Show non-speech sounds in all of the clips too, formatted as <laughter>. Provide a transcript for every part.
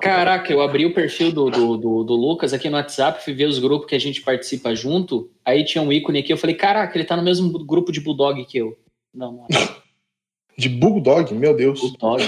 Caraca, eu abri o perfil do, do, do, do, Lucas aqui no WhatsApp, fui ver os grupos que a gente participa junto. Aí tinha um ícone aqui, eu falei, caraca, ele tá no mesmo grupo de Bulldog que eu. Não, não. <laughs> De Bulldog? Meu Deus. Bulldog. <laughs>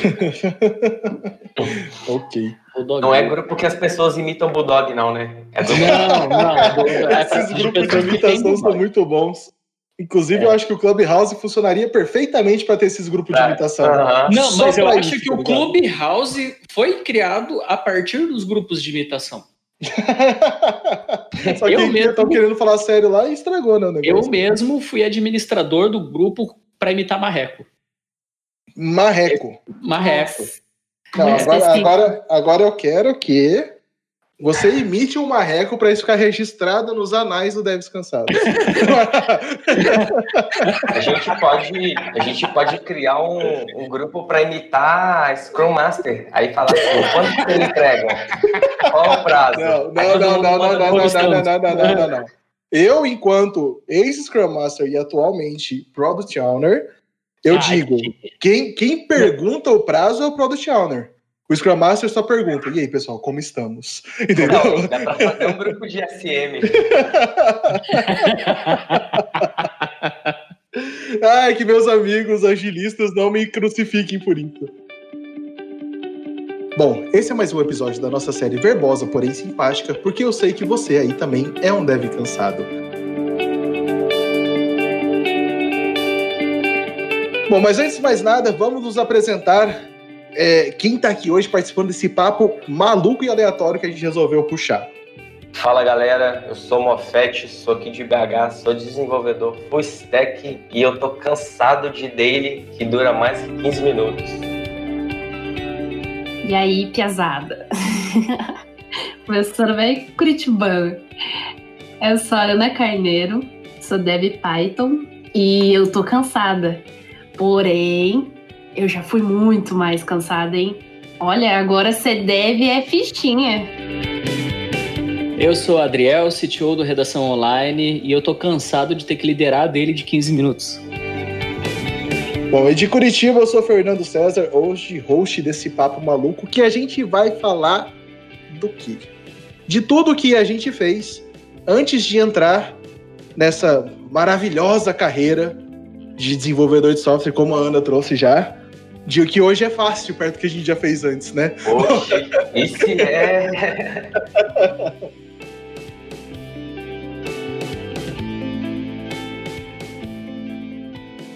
ok. Bulldog. Não é grupo que as pessoas imitam Bulldog, não, né? É do... Não, não. <laughs> É Esses grupos de imitação são muito bons. Inclusive, é. eu acho que o Clubhouse funcionaria perfeitamente para ter esses grupos de imitação. Uh -huh. Não, Só mas eu acho isso, que tá o Clubhouse foi criado a partir dos grupos de imitação. <laughs> Só que eu mesmo, querendo falar sério lá e estragou, né? Eu mesmo fui administrador do grupo para imitar Marreco. Marreco. Marreco. Não, agora, agora, agora eu quero que você imite um marreco para isso ficar registrado nos anais do Deves Cansados. <laughs> a gente pode, a gente pode criar um, um grupo para imitar Scrum Master. Aí falar assim, quanto que ele entrega? Qual o prazo? Não, não, não, não, não, não, não, não, não, não, não, não. Eu, enquanto ex-Scrum Master e atualmente Product Owner, eu digo, quem, quem pergunta o prazo é o Product Owner. O Scrum Master só pergunta: e aí, pessoal, como estamos? <laughs> Entendeu? Não, dá pra fazer um grupo de SM. <laughs> Ai, que meus amigos agilistas não me crucifiquem por isso. Bom, esse é mais um episódio da nossa série verbosa, porém simpática, porque eu sei que você aí também é um dev cansado. Bom, mas antes de mais nada, vamos nos apresentar é, quem está aqui hoje participando desse papo maluco e aleatório que a gente resolveu puxar. Fala galera, eu sou Mofete, sou aqui de BH, sou desenvolvedor full stack e eu tô cansado de daily que dura mais que 15 minutos. E aí, piazada? <laughs> Professora velho Curitibano. Eu sou a Ana Carneiro, sou dev Python e eu tô cansada. Porém, eu já fui muito mais cansada, hein? Olha, agora você deve é fichinha. Eu sou Adriel, CTO do Redação Online, e eu tô cansado de ter que liderar dele de 15 minutos. Bom, e de Curitiba eu sou Fernando César, hoje host desse papo maluco, que a gente vai falar do quê? De tudo que a gente fez antes de entrar nessa maravilhosa carreira de desenvolvedor de software, como a Ana trouxe já, de que hoje é fácil, perto do que a gente já fez antes, né? Poxa, esse é.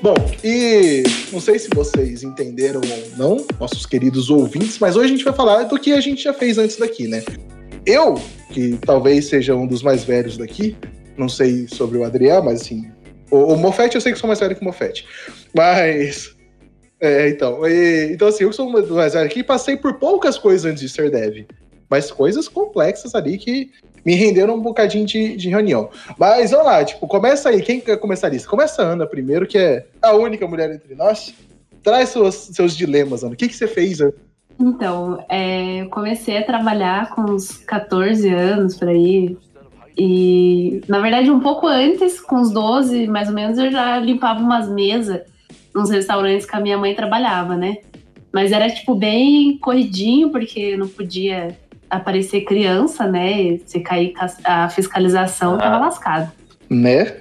Bom, e não sei se vocês entenderam ou não, nossos queridos ouvintes, mas hoje a gente vai falar do que a gente já fez antes daqui, né? Eu, que talvez seja um dos mais velhos daqui, não sei sobre o Adriel, mas assim, o, o Mofete eu sei que sou mais velho que o Mofete, mas é, então. E, então, assim, eu sou mais velho aqui e passei por poucas coisas antes de ser dev. Mas coisas complexas ali que me renderam um bocadinho de, de reunião. Mas vamos lá, tipo, começa aí. Quem quer começar lista? Começa a Ana primeiro, que é a única mulher entre nós. Traz seus, seus dilemas, Ana. O que, que você fez? Ana? Então, é, eu comecei a trabalhar com uns 14 anos por aí. E, na verdade, um pouco antes, com uns 12 mais ou menos, eu já limpava umas mesas nos restaurantes que a minha mãe trabalhava, né? Mas era, tipo, bem corridinho, porque não podia aparecer criança, né? Se cair a fiscalização, ah. tava lascado. Né?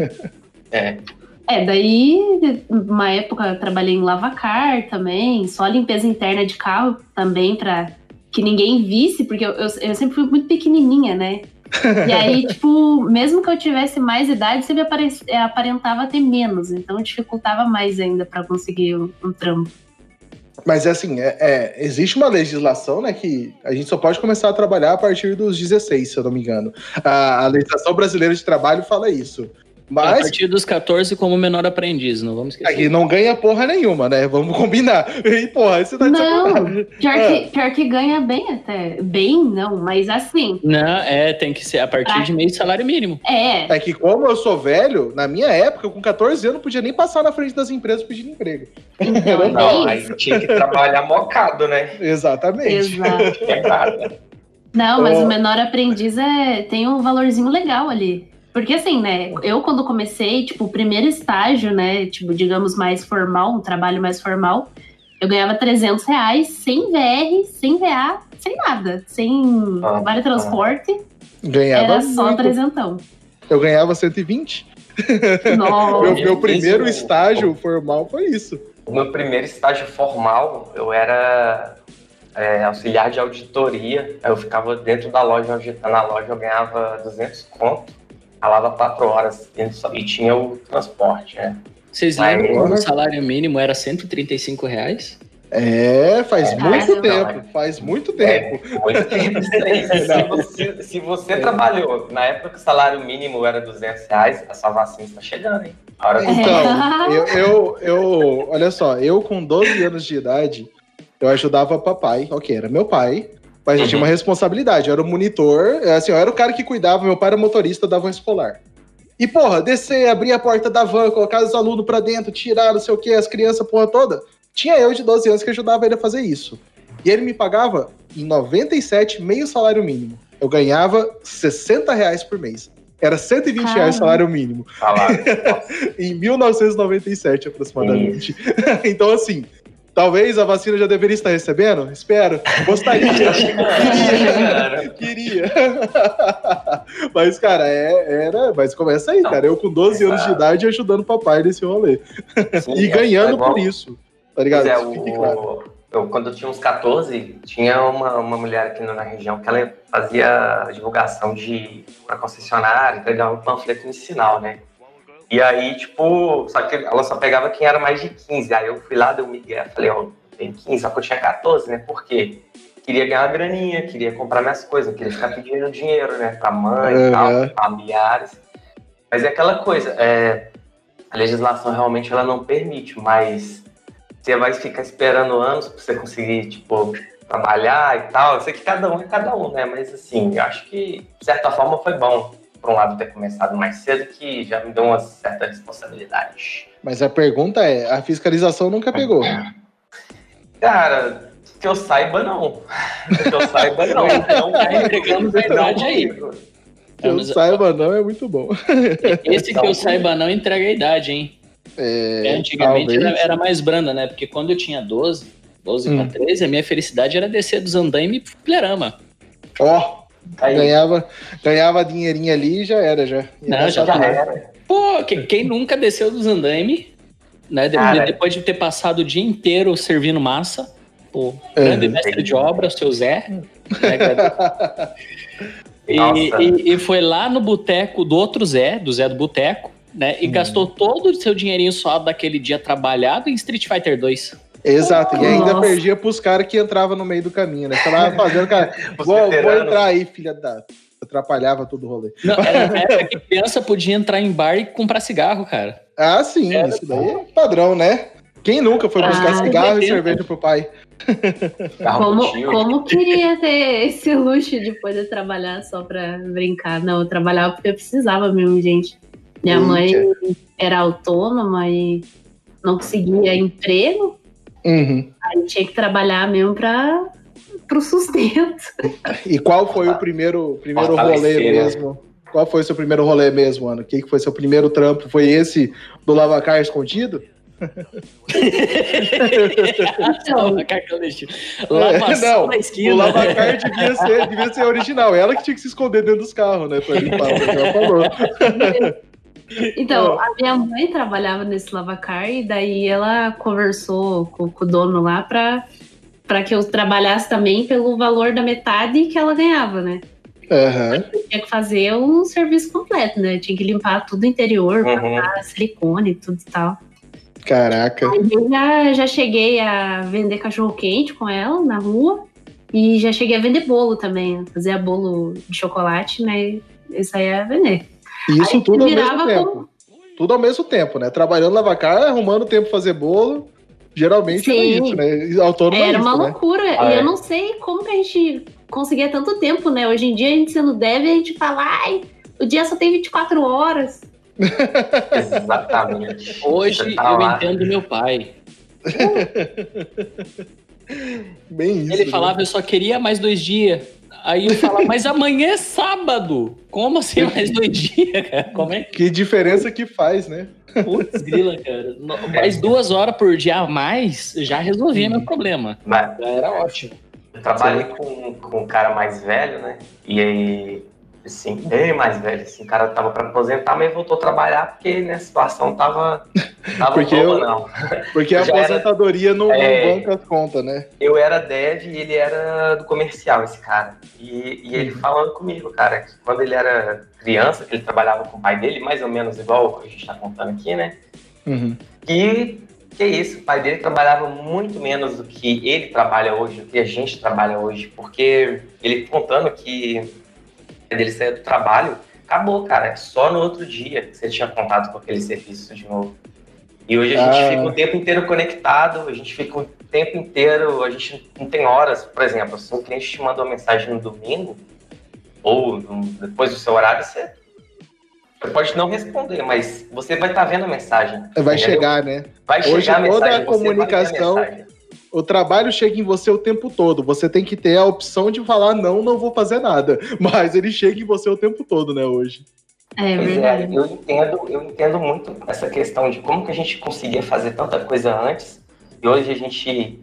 <laughs> é. É, daí, uma época eu trabalhei em lavacar também, só limpeza interna de carro também, pra que ninguém visse, porque eu, eu, eu sempre fui muito pequenininha, né? E aí, <laughs> tipo, mesmo que eu tivesse mais idade, sempre é, aparentava ter menos. Então dificultava mais ainda para conseguir um, um trampo. Mas assim, é, é, existe uma legislação, né, que a gente só pode começar a trabalhar a partir dos 16, se eu não me engano. A, a legislação brasileira de trabalho fala isso. Mas... A partir dos 14 como menor aprendiz, não vamos esquecer. Aqui não ganha porra nenhuma, né? Vamos combinar. <laughs> E porra, você tá Não, pior, é. que, pior que ganha bem até. Bem, não, mas assim. Não, é, tem que ser a partir pra... de meio salário mínimo. É. É que como eu sou velho, na minha época, com 14 anos, não podia nem passar na frente das empresas pedindo emprego. Então, <laughs> não, aí tinha que trabalhar mocado, né? Exatamente. Exato. <laughs> Não, mas o menor aprendiz é, tem um valorzinho legal ali. Porque assim, né, eu quando comecei, tipo, o primeiro estágio, né, tipo, digamos mais formal, um trabalho mais formal, eu ganhava 300 reais sem VR, sem VA, sem nada. Sem Ah, vale transporte. Ganhava Era só trezentão. Eu ganhava 120. <laughs> Meu, Nossa. meu primeiro Isso. estágio formal foi isso. O meu primeiro estágio formal, eu era é, auxiliar de auditoria. Eu ficava dentro da loja, auditando a loja, eu ganhava 200 conto. Falava 4 horas e só- e tinha o transporte, né? Vocês Vai, lembram que o salário mínimo era 135 reais? É, faz É, muito não, tempo. é. Faz muito tempo. É, muito tempo. <laughs> se, você, se você trabalhou na época que o salário mínimo era 200 reais, a sua vacina está chegando, hein? Então, eu, eu, eu- olha só, eu com 12 anos de idade, eu ajudava papai, ok, era meu pai, mas eu tinha uma responsabilidade, eu era o monitor, é assim, eu era o cara que cuidava, meu pai era motorista da van escolar. E, porra, descer, abrir a porta da van, colocar os alunos pra dentro, tirar não sei o que, as crianças, porra toda, tinha eu de 12 anos que ajudava ele a fazer isso. E ele me pagava em 97, meio salário mínimo. Eu ganhava 60 reais por mês. Era 120 reais Caramba. salário mínimo salário. <laughs> em 1997 aproximadamente. <laughs> então, assim, talvez a vacina já deveria estar recebendo? Espero. Gostaria. <laughs> queria. queria. mas, cara, é- era. Mas começa aí, Não, cara. Eu com 12 anos de exato. idade ajudando o papai nesse rolê. Sim, E é- ganhando é por isso. Tá ligado? Pois é, o- fique claro. eu, quando eu tinha uns 14, tinha uma, uma mulher aqui na região que ela fazia divulgação de pra concessionária, entregava um panfleto no sinal, né? E aí, tipo, só que ela só pegava quem era mais de 15. Aí eu fui lá, dei um migué, falei, ó, tem 15, só que eu tinha 14, né? Por quê? Queria ganhar uma graninha, queria comprar minhas coisas, queria ficar pedindo dinheiro, né? Pra mãe e tal, familiares. Mas é aquela coisa, é, a legislação realmente ela não permite, mas você vai ficar esperando anos pra você conseguir, tipo, trabalhar e tal. Eu sei que cada um é cada um, né? Mas assim, eu acho que, de certa forma, foi bom, por um lado, ter começado mais cedo, que já me deu uma certa responsabilidade. Mas a pergunta é: a fiscalização nunca pegou. Cara, que eu saiba, não. Que eu saiba, não. <laughs> Então, Tá entregando verdade aí. Que eu Mas- saiba, não, é muito bom. Esse que eu saiba não entrega a idade, hein? É, Antigamente era, era mais branda, né? Porque quando eu tinha 12, 12 Hum. pra 13, a minha felicidade era descer dos andaime pro flerama. Ó, Aí, ganhava, ganhava dinheirinho ali e já era, já. Não, já já era. Pô, que- quem nunca desceu dos andaime, né? Cara. depois de ter passado o dia inteiro servindo massa, pô, Uhum. grande mestre de obra, seu Zé. né, <laughs> e, e- e foi lá no boteco do outro Zé, do Zé do Boteco, né? E Hum. gastou todo o seu dinheirinho só daquele dia trabalhado em Street Fighter 2. Exato, e ainda Nossa. perdia pros caras que entravam no meio do caminho, né? Tava fazendo, cara, <laughs> vou, vou entrar aí, filha da. Atrapalhava todo o rolê. Não, era <laughs> na época que criança podia entrar em bar e comprar cigarro, cara. Ah, sim, Era isso daí é padrão, né? Quem nunca foi buscar Ah, cigarro e 80. cerveja pro pai? Como, como queria ter esse luxo de poder trabalhar só pra brincar? Não, eu trabalhava porque eu precisava mesmo, gente. Minha Eita. mãe era autônoma e não conseguia emprego, Uhum. aí tinha que trabalhar mesmo para pro sustento. E qual foi o primeiro, primeiro rolê né? mesmo? Qual foi o seu primeiro rolê mesmo, Ana? O que que foi seu primeiro trampo? Foi esse do lavacar escondido? Não, <laughs> lavacar clandestino. Lavação na O lavacar devia ser, devia ser original. Ela que tinha que se esconder dentro dos carros, né? Pra limpar, você já falou. <laughs> Então, a minha mãe trabalhava nesse lavacar e daí ela conversou com, com o dono lá pra, pra que eu trabalhasse também pelo valor da metade que ela ganhava, né? Eu tinha que fazer um serviço completo, né? Eu tinha que limpar tudo o interior, Uhum. passar silicone e tudo e tal. Caraca. Aí eu já, já cheguei a vender cachorro quente com ela na rua e já cheguei a vender bolo também, fazer bolo de chocolate, né? Isso aí é vender. E isso Aí tudo ao mesmo tempo. Tudo ao mesmo tempo, né? Trabalhando lavacar, arrumando tempo pra fazer bolo. Geralmente era Sim. isso, né? Autônomo é Era isso, uma né? loucura. Ah, e é. eu não sei como que a gente conseguia tanto tempo, né? Hoje em dia a gente sendo deve, a gente fala, ai, o dia só tem 24 horas. <laughs> Exatamente. Hoje tá eu lá. entendo meu pai. Bem isso. Ele né? falava, eu só queria mais dois dias. Aí eu falo, mas amanhã é sábado. Como assim mais dois <laughs> dias, cara? Como é? Que diferença que faz, né? Putz, grila, cara. No- Mais duas horas por dia a mais já resolvia meu problema. Mas Já era ótimo. eu trabalhei com, com um cara mais velho, né? E aí, assim, bem mais velho, assim, o cara tava pra aposentar, mas voltou a trabalhar porque né, a situação tava, tava Porque boa, eu- não. Porque a Já era- aposentadoria não, É. banca as contas, né? Eu era dev e ele era do comercial, esse cara. E, e ele falando comigo, cara, que quando ele era criança, que ele trabalhava com o pai dele, mais ou menos igual o que a gente tá contando aqui, né? Uhum. E que isso, o pai dele trabalhava muito menos do que ele trabalha hoje, do que a gente trabalha hoje, porque ele contando que ele saiu do trabalho, acabou, cara, é só no outro dia que você tinha contato com aquele serviço de novo. E hoje a gente Ah. fica o tempo inteiro conectado, a gente fica o tempo inteiro, a gente não tem horas, por exemplo, se um cliente te manda uma mensagem no domingo, ou depois do seu horário, você, você pode não responder, mas você vai estar vendo a mensagem. Vai entendeu? chegar, né? Vai Hoje chegar a toda mensagem, a você vai ver comunicação- mensagem. O trabalho chega em você o tempo todo. Você tem que ter a opção de falar, não, não vou fazer nada. <laughs> Mas ele chega em você o tempo todo, né, hoje. É Pois é, verdade. eu entendo, eu entendo muito essa questão de como que a gente conseguia fazer tanta coisa antes e hoje a gente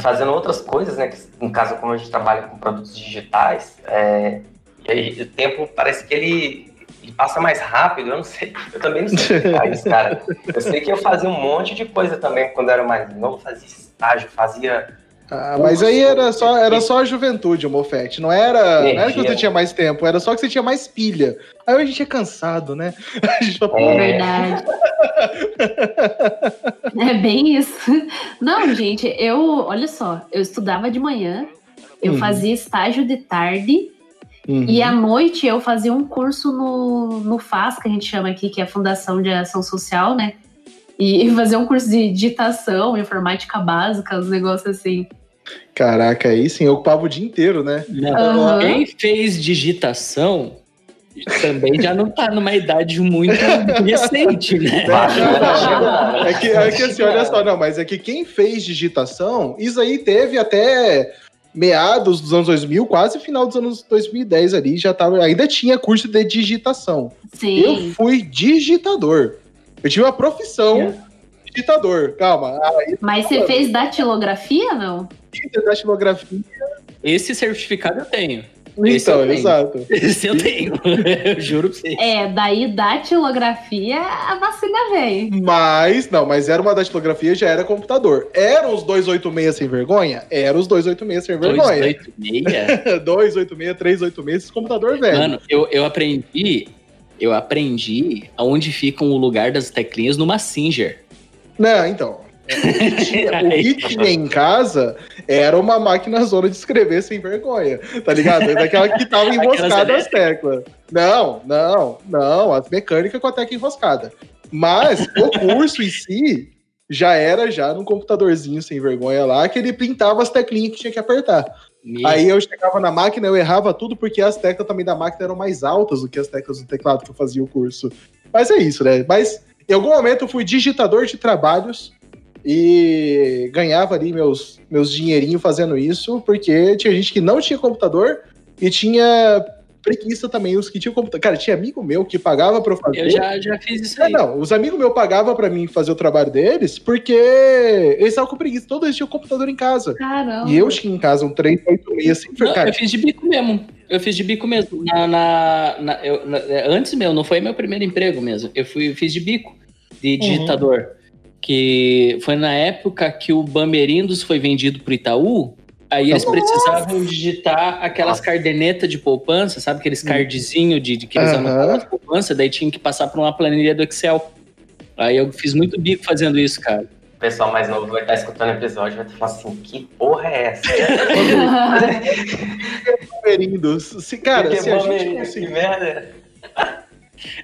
fazendo outras coisas, né? Que, no caso, como a gente trabalha com produtos digitais, é, e aí o tempo parece que ele, passa mais rápido. Eu não sei, eu também não sei explicar isso, cara. Eu sei que eu fazia um monte de coisa também quando eu era mais novo, fazia estágio, fazia Ah, mas aí era só, era só a juventude, o Mofete. Não era, não era que você tinha mais tempo, era só que você tinha mais pilha. Aí a gente é cansado, né? <laughs> A gente fala, É É. verdade. É bem isso. Não, gente, eu, olha só, eu estudava de manhã, eu Uhum. fazia estágio de tarde Uhum. e à noite eu fazia um curso no, no FAS, que a gente chama aqui, que é a Fundação de Ação Social, né? E fazia um curso de digitação, informática básica, uns negócios assim. Caraca, aí sim, eu ocupava o dia inteiro, né? Aham. Quem fez digitação também já não tá numa idade muito recente, né? Chegar. É que, é que assim, olha só, não, mas é que quem fez digitação, isso aí teve até meados dos anos 2000, quase final dos anos 2010 ali, já tava, ainda tinha curso de digitação. Sim. Eu fui digitador. Eu tive uma profissão digitador. Calma, aí Mas você fez datilografia, não? da datilografia. Esse certificado eu tenho. Esse Então, exato. Esse eu tenho. <laughs> Eu juro pra você. É, daí datilografia, a vacina veio. Mas, não, mas era uma datilografia, já era computador. Eram os 286 sem vergonha? Eram os 286 sem vergonha. 286. 286, 386, esse computador velho. Mano, eu, eu aprendi. Eu aprendi aonde fica o lugar das teclinhas numa Singer. Não, então. O <laughs> que tinha em casa era uma máquina zona de escrever sem vergonha, tá ligado? Daquela que tava <laughs> enroscada as teclas. Não, não, não, as mecânicas com a tecla enroscada. Mas o curso em si já era já num computadorzinho sem vergonha lá, que ele pintava as teclinhas que tinha que apertar. Meu, Aí eu chegava na máquina, eu errava tudo porque as teclas também da máquina eram mais altas do que as teclas do teclado que eu fazia o curso. Mas é isso, né? Mas em algum momento eu fui digitador de trabalhos e ganhava ali meus, meus dinheirinhos fazendo isso, porque tinha gente que não tinha computador e tinha preguiça também, os que tinham computador. Cara, tinha amigo meu que pagava pra eu fazer. eu já, já fiz isso É, aí. não, os amigos meus pagavam pra mim fazer o trabalho deles porque eles estavam com preguiça. Todos eles tinham computador em casa. Caramba. E eu tinha em casa um 386 assim, Não, cara, eu fiz de bico mesmo. Eu fiz de bico mesmo. Na, na- na- eu- na- antes meu, não foi meu primeiro emprego mesmo. Eu fui, fiz de bico, de digitador. Que foi na época que o Bamerindos foi vendido pro Itaú. Aí eles precisavam digitar aquelas cardenetas de poupança, sabe? Aqueles cardzinhos de, de que eles anotavam as poupança, daí tinha que passar por uma planilha do Excel. Aí eu fiz muito bico fazendo isso, cara. O pessoal mais novo vai estar escutando o episódio e vai falar assim, que porra é essa? <laughs> Palmeirindos. Se, cara, se a gente conseguir. merda. <laughs>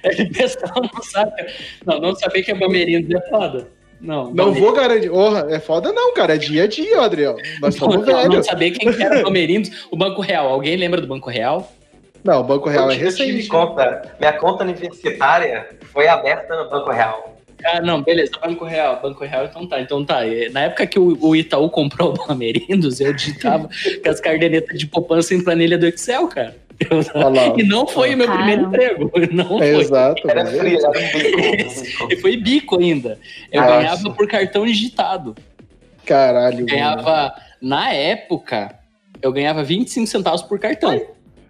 O pessoal não sabe. Não, não saber que é Bamerindos é foda. Não, Não vou garantir. Porra, é foda não, cara. É dia a dia, Adriel. Nós Não, somos não, não velhos. saber quem que era o Bamerindos. O Banco Real. Alguém lembra do Banco Real? Não, o Banco Real é eu tive recente. conta. Minha conta universitária foi aberta no Banco Real. Ah, não, beleza, Banco Real, Banco Real, então tá. Então tá. Na época que o, o Itaú comprou o Bamerindos, eu digitava <laughs> com as cardenetas de poupança em planilha do Excel, cara. Eu, e não foi o meu primeiro emprego. <laughs> Não é foi. Exato. Era frio, era bico. <laughs> E foi bico ainda. Eu Nossa. ganhava por cartão digitado. Caralho. Eu ganhava, na época, eu ganhava 25 centavos por cartão.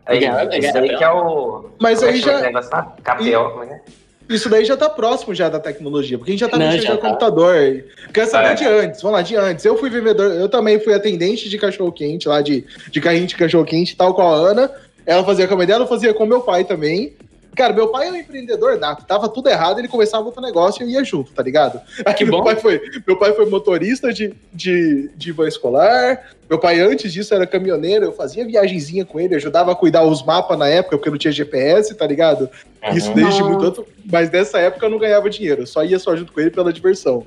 Aí, Ganhava- isso aí que é o. Mas é aí já-? KPO, como é é? Isso daí já tá próximo já da tecnologia, porque a gente já tá Não, mexendo já no tá. computador. Quer saber É. de antes? Vamos lá, de antes. Eu fui vendedor, eu também fui atendente de cachorro-quente lá, de, de carrinho de cachorro-quente, tal qual a Ana. Ela fazia com a mãe dela, eu fazia com meu pai também. Cara, meu pai é um empreendedor nato, tava tudo errado, ele começava outro negócio e eu ia junto, tá ligado? Aí Que meu bom. pai foi, meu pai foi motorista de, de, de van escolar. Meu pai, antes disso, era caminhoneiro. Eu fazia viagenzinha com ele, ajudava a cuidar os mapas na época, porque não tinha GPS, tá ligado? Isso Uhum. desde Não. muito antes, mas nessa época eu não ganhava dinheiro, eu só ia só junto com ele pela diversão.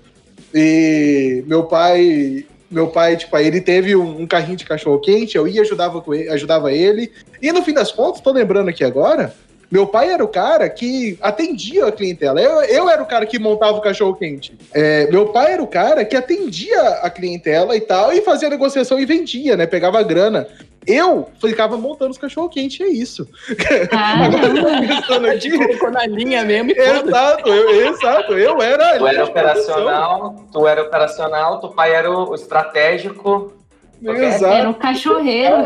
E meu pai, meu pai, tipo, aí ele teve um, um carrinho de cachorro quente, eu ia ajudava com ele, ajudava ele. E no fim das contas, tô lembrando aqui agora, meu pai era o cara que atendia a clientela. Eu, eu era o cara que montava o cachorro quente. É, meu pai era o cara que atendia a clientela e tal, e fazia negociação e vendia, né? Pegava grana. Eu ficava montando os cachorro quente, é isso. Agora <laughs> eu tô pensando aqui. colocou na linha mesmo e Exato, eu, exato, eu era. Tu era operacional, tu era operacional, tu pai era o estratégico. Exato, Era um cachorreiro.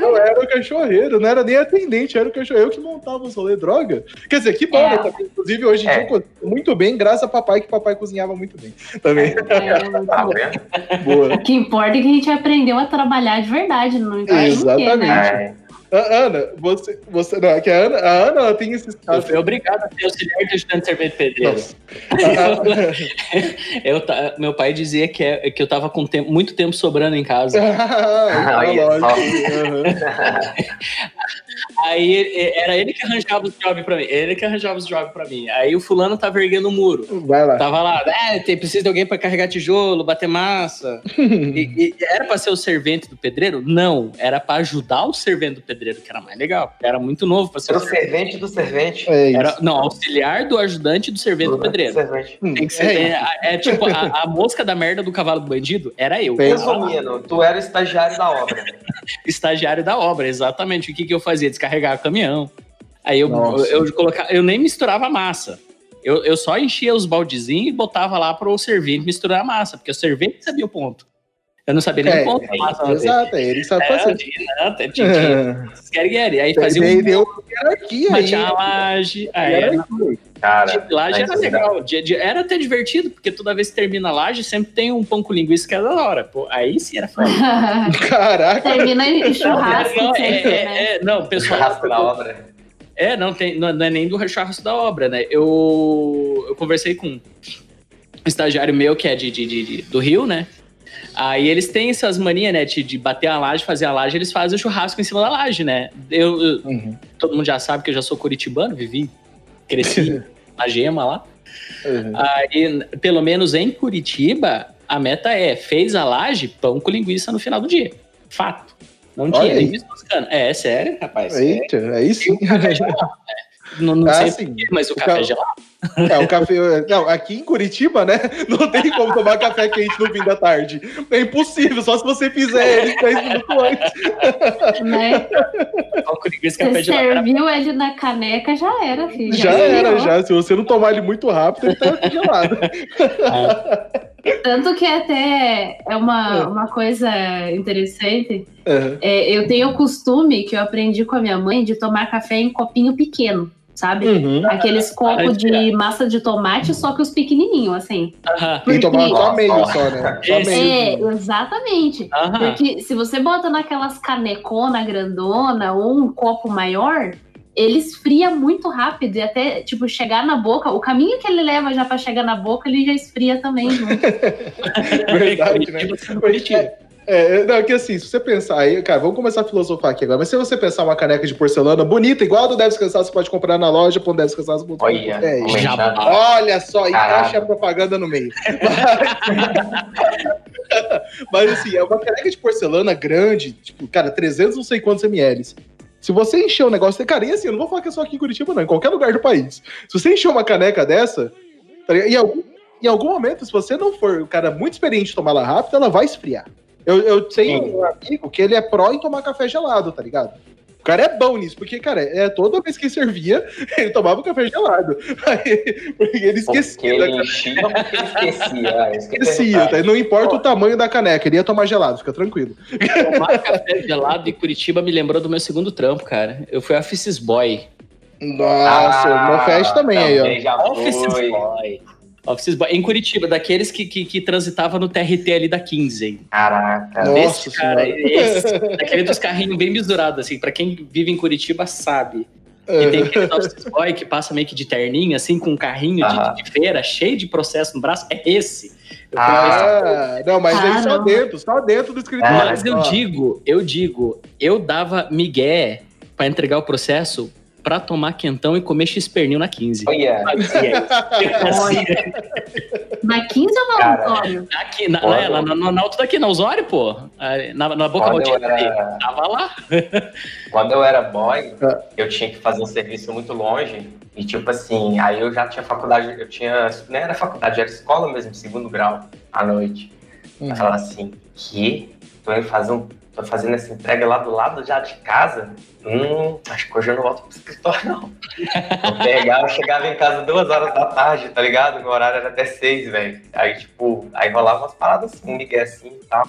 eu era o cachorreiro, não era nem atendente, era o cachorreiro, eu que montava os rolê droga. Quer dizer, que bom, É. né? também. Inclusive, hoje em É. dia eu cozinho muito bem, graças a papai, que papai cozinhava muito bem. Também, É, muito Tá bom. vendo? boa. O que importa é que a gente aprendeu a trabalhar de verdade, não importa o quê, Exatamente. A- Ana, você. você não, é que a Ana, a Ana ela tem esses Eu casos. fui obrigado a ser auxiliar de ajudante de servente pedreiro. <laughs> Eu, ta- meu pai dizia que, é- que eu tava com tempo- muito tempo sobrando em casa. <laughs> Ah, Aí. <laughs> Aí era ele que arranjava os jobs pra mim. Ele que arranjava os jobs pra mim. Aí o fulano tava erguendo o muro. Vai lá. Tava lá, é, tem, precisa de alguém pra carregar tijolo, bater massa. E, e era pra ser o servente do pedreiro? Não, era pra ajudar o servente do pedreiro, que era mais legal. Era muito novo pra ser Era o servente. do servente. É. Era, não, auxiliar do ajudante do servente do pedreiro. Servente. Hum, Tem que ser, é é, é tipo, a, a mosca da merda do cavalo do bandido era eu. Resumindo, tu era o estagiário da obra. <laughs> estagiário da obra, exatamente. O que, que eu fazia? Descarregar o caminhão. Aí eu, Nossa. eu, eu colocava, eu nem misturava massa. Eu, eu só enchia os baldezinhos e botava lá para o servente misturar a massa, porque o servente sabia o ponto. Eu não sabia nem É, o ponto da massa. não, Exato, é ele que sabe É, fazer. tinha, não, tinha, tinha, <laughs> tinha, tinha, Aí fazia um deu hierarquia mas aí. tinha a laje. Aí era, Cara, laje mas era legal. de- de- Era até divertido, porque toda vez que termina a laje, sempre tem um pão com linguiça que é da hora. Pô, aí sim era foda. <laughs> Caraca. Termina em churrasco Não, é, sempre, é, né? é, não, pessoal. churrasco da obra. É, não, tem, não, não é nem do churrasco da obra, né? Eu, eu conversei com um estagiário meu que é de, de- de- de- do Rio, né? Aí eles têm essas manias, né? De, de bater a laje, fazer a laje, eles fazem o churrasco em cima da laje, né? Eu, eu- Uhum, todo mundo já sabe que eu já sou curitibano, vivi, cresci <laughs> na gema lá. uhum. Aí, pelo menos em Curitiba, a meta é fez a laje, pão com linguiça no final do dia. Fato. Não tinha linguiça buscando. É, é sério, rapaz. É, Eita, aí sim. <laughs> não não Ah, sei sim. porquê, mas o O café ca- gelado. É, o café. Não, aqui em Curitiba, né? <laughs> Não tem como tomar café quente no fim da tarde. É impossível, só se você fizer ele 10 minutos antes. né? Você. Era serviu ele na caneca, já era, filho. Já era, virou. já. Se você não tomar ele muito rápido, ele tá gelado. Tanto que até é uma, É. uma coisa interessante. Uhum. É, eu tenho o costume que eu aprendi com a minha mãe de tomar café em copinho pequeno, sabe? Uhum. Aqueles copos de massa de tomate, só que os pequenininhos, assim. Aham, E tomar só meio só, né? Só meio. É, exatamente. aham. Porque se você bota naquelas canecona grandona ou um copo maior, ele esfria muito rápido e até, tipo, chegar na boca, o caminho que ele leva já pra chegar na boca, ele já esfria também. <laughs> Verdade, né? É, não, que assim, se você pensar aí, cara, vamos começar a filosofar aqui agora. Mas se você pensar uma caneca de porcelana bonita, igual a do Deve Descansar, você pode comprar na loja, pô, Deve Descansar, você pode Olha, é, é. Olha só, encaixa a propaganda no meio. Mas, <laughs> mas, assim, é uma caneca de porcelana grande, tipo, cara, 300 não sei quantos ml. Se você encher um negócio, cara, e assim, eu não vou falar que é só aqui em Curitiba, não, em qualquer lugar do país. Se você encher uma caneca dessa, tá ligado? e algum em algum momento, se você não for o cara muito experiente em tomar ela rápido, ela vai esfriar. Eu, eu tenho Sim. um amigo que ele é pró em tomar café gelado, tá ligado? O cara é bom nisso, porque, cara, é, toda vez que ele servia, <laughs> ele tomava um café gelado. <laughs> Aí, porque ele Porque esquecia. da ele enchia porque ele esquecia? Ah, eu ia Esquecia, tá? não importa o tamanho da caneca, ele ia tomar gelado, fica tranquilo. Tomar <laughs> café gelado em Curitiba me lembrou do meu segundo trampo, cara. Eu fui office boy. Nossa, Ah, no Fest também aí, ó. Office boy. Office boy. Em Curitiba, daqueles que, que, que transitava no TRT ali da 15. hein? Caraca. Nossa Esse cara, Senhora. esse, daquele dos carrinhos bem misurados, assim, pra quem vive em Curitiba sabe. É. E tem aquele office boy que passa meio que de terninho, assim, com um carrinho de- de, feira, cheio de processo no braço. É esse. Eu Ah. Ah, não, mas aí só dentro, só dentro do escritório. Mas eu digo, eu digo, eu dava migué pra entregar o processo pra tomar quentão e comer x-pernil na 15. Olha, fazia. Na 15 ou Cara. auditório? Aqui, na, Olha. é, lá na, na, na alto daqui, na Osório, pô. Ah, Na, na boca maldita ali. era, Tava lá. <laughs> quando eu era boy, Ah. eu tinha que fazer um serviço muito longe. E tipo assim, aí eu já tinha faculdade, eu tinha. Nem era faculdade, era escola mesmo, segundo grau, à noite. Uhum. Eu falava assim, que? Tô indo fazer um. Tô fazendo essa entrega lá do lado já de casa. Hum, acho que hoje eu não volto pro escritório, não. Eu pegava, eu chegava em casa duas horas da tarde, tá ligado? Meu horário era até seis, velho. Aí, tipo, aí rolava umas paradas assim, Miguel assim e tal.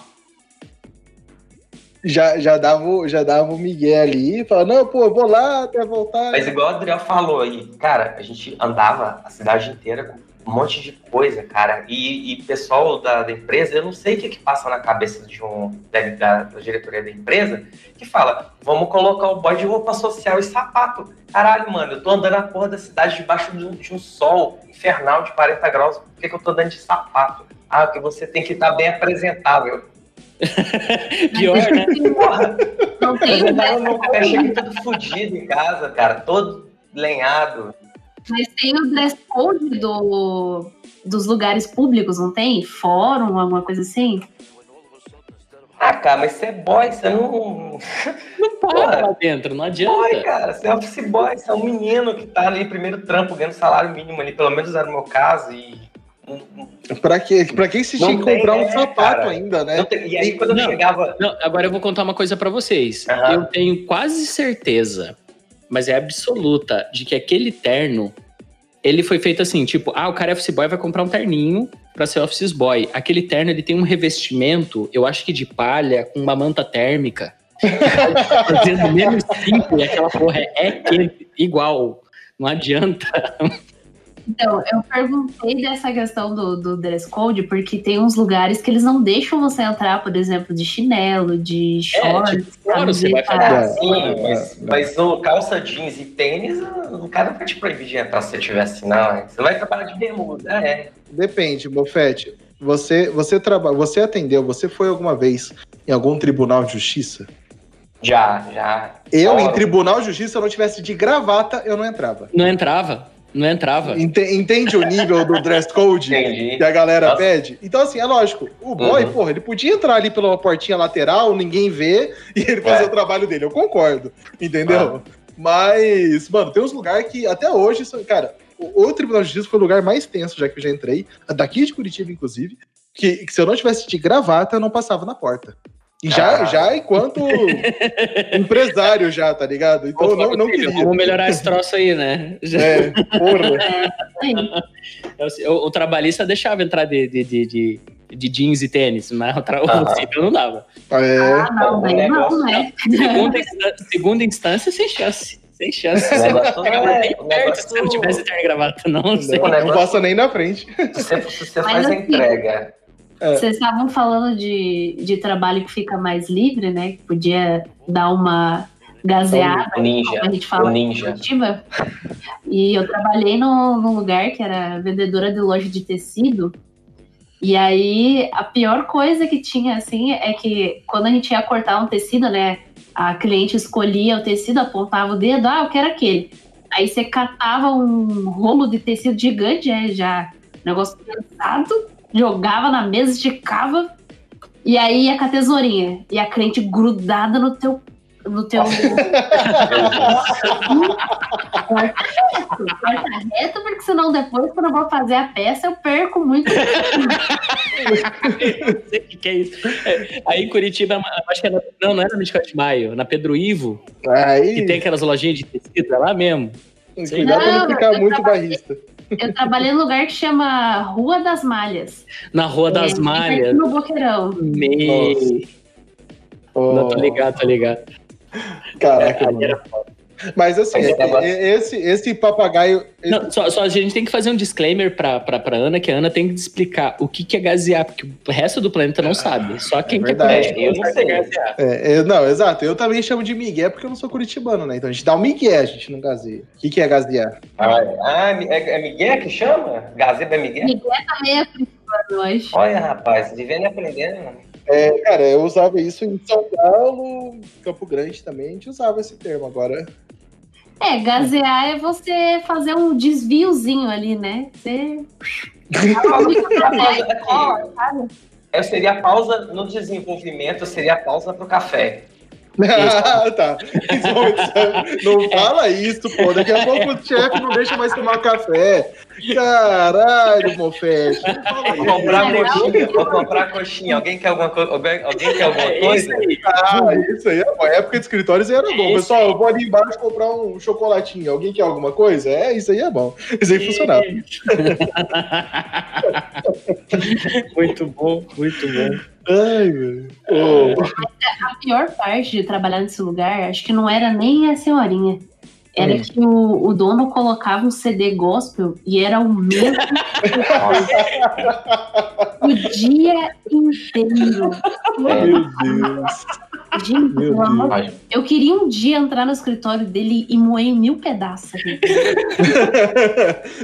Já, já, dava, o- já dava o Miguel ali, falava, não, pô, eu vou lá até voltar. Mas igual o Adriel falou aí, cara, a gente andava a cidade inteira com um monte de coisa, cara. E, e pessoal da, da empresa, eu não sei o que, que passa na cabeça de um da, da, da diretoria da empresa, que fala, vamos colocar o boy de roupa social e sapato. Caralho, mano, eu tô andando na porra da cidade debaixo de um, de um sol infernal de 40 graus, por que, que eu tô andando de sapato? Ah, porque você tem que estar bem apresentável. <laughs> Pior, né? <laughs> Porra, Não tem eu cheguei todo fudido em casa, cara, todo lenhado. Mas tem o dress code do, dos lugares públicos, não tem? Fórum, alguma coisa assim? Ah, cara, mas você é boy, você não. Não <laughs> para lá dentro, não adianta. Boy, cara, você é office boy, você é um menino que tá ali, primeiro trampo, ganhando salário mínimo ali, pelo menos era o meu caso, e. Pra quê? Pra que se tinha que comprar um né, sapato cara? ainda, né? Tem- E aí, quando eu Não. chegava. Não, agora eu vou contar uma coisa pra vocês. Aham. Eu tenho quase certeza, mas é absoluta, de que aquele terno, ele foi feito assim, tipo, ah, o cara é office boy, vai comprar um terninho pra ser office boy. Aquele terno, ele tem um revestimento, eu acho que de palha, com uma manta térmica. <laughs> Fazendo menos e aquela porra é quente, igual. Não adianta. Então, eu perguntei dessa questão do, do dress code, porque tem uns lugares que eles não deixam você entrar, por exemplo, de chinelo, de shorts, claro, você vai fazer- Ah, sim, é, mas, é. mas o calça jeans e tênis, o cara não vai te proibir de entrar se você tiver assim, não. é. Você vai trabalhar de bermuda, é. Depende, Bofete. Você, você, traba... você atendeu, você foi alguma vez em algum tribunal de justiça? Já, já. Eu, em Fórum. tribunal de justiça, se eu não tivesse de gravata, eu não entrava. Não entrava. Não entrava. Ente- Entende o nível do dress code Entendi. que a galera Nossa. pede? Então, assim, é lógico. O boy, Uhum. porra, ele podia entrar ali pela portinha lateral, ninguém vê, <laughs> e ele fazer É. o trabalho dele. Eu concordo. Entendeu? Mas, mano, tem uns lugares que até hoje, são- cara, o, o Tribunal de Justiça foi o lugar mais tenso já que eu já entrei, daqui de Curitiba, inclusive, que, que se eu não tivesse de gravata, eu não passava na porta. E já, Caralho. já enquanto empresário já, tá ligado? Então eu não, não queria. Vamos melhorar esse troço aí, né? Já- É, porra. <laughs> Sim. O, o trabalhista deixava entrar de, de, de, de, de jeans e tênis, mas o, tra... o Aham. civil não dava. É, Ah, não, o daí negócio- não, né? <laughs> <laughs> Segunda, instância, segunda instância, sem chance. Sem chance. O Você negócio não não é- perto se não tivesse terno e gravata, não. não passa nem na frente. Se você, você faz a assim, entrega. É. Vocês estavam falando de, de trabalho que fica mais livre, né? Que podia dar uma gazeada, O ninja. como a gente O fala ninja. E eu trabalhei no, num lugar que era vendedora de loja de tecido. E aí, a pior coisa que tinha, assim, é que quando a gente ia cortar um tecido, né? A cliente escolhia o tecido, apontava o dedo, ah, eu quero aquele. Aí você catava um rolo de tecido gigante, é, já negócio pesado, jogava na mesa, esticava, e aí ia com a tesourinha. E a cliente grudada no teu no teu. corta reto, corta reto, porque senão depois, quando eu vou fazer a peça, eu perco muito. não sei o que, que é isso. É, aí em Curitiba, acho que é na, não, não era na 24 de maio, na Pedro Ivo, Aí, que tem aquelas lojinhas de tecido, é lá mesmo. cuidado pra não ficar eu muito trabalhei- barrista. Eu trabalhei num lugar que chama Rua das Malhas. Na Rua das É, Malhas. No Boqueirão. Me... Oh, Não, tô ligado, tô ligado. Caraca, Ali mano. era. Mas assim, Esse esse, esse papagaio. Não, só, só a gente tem que fazer um disclaimer pra, pra, pra Ana, que a Ana tem que explicar o que, que é gazear, porque o resto do planeta não sabe. Só quem É que é verdade. Eu não sei. gazear. É, é, não, exato. Eu também chamo de Miguel porque eu não sou curitibano, né? Então a gente dá um Miguel, a gente não gazeia. O que, que é gazear? Ah, é, é Miguel que chama? Gazeba é Miguel? Miguel também é principal hoje. Olha, rapaz, vivendo e aprendendo. né? É, cara, eu usava isso em São Paulo, Campo Grande também, a gente usava esse termo. Agora, É, gazear é você fazer um desviozinho ali, né? Você. Eu <laughs> seria a pausa no desenvolvimento, seria a pausa pro café. Ah, tá. Não fala isso, pô. Daqui a pouco o chefe não deixa mais tomar café. Caralho, Mofete. Vou comprar Legal. coxinha, vou comprar coxinha. Alguém quer alguma, co alguém, quer alguma É coisa? isso aí. Ah, isso aí é bom. época de escritórios era bom. Pessoal, eu vou ali embaixo comprar um chocolatinho. Alguém quer alguma coisa? É, isso aí é bom. Isso aí funcionava. <laughs> muito bom, muito bom. Ai, velho. Ô, A pior parte de trabalhar nesse lugar, acho que não era nem a senhorinha. Era Hum. que o, o dono colocava um CD gospel e era o mesmo <laughs> o dia inteiro. Meu Deus. Gente, Meu amor Deus. Eu queria um dia entrar no escritório dele e moer em mil pedaços. <laughs>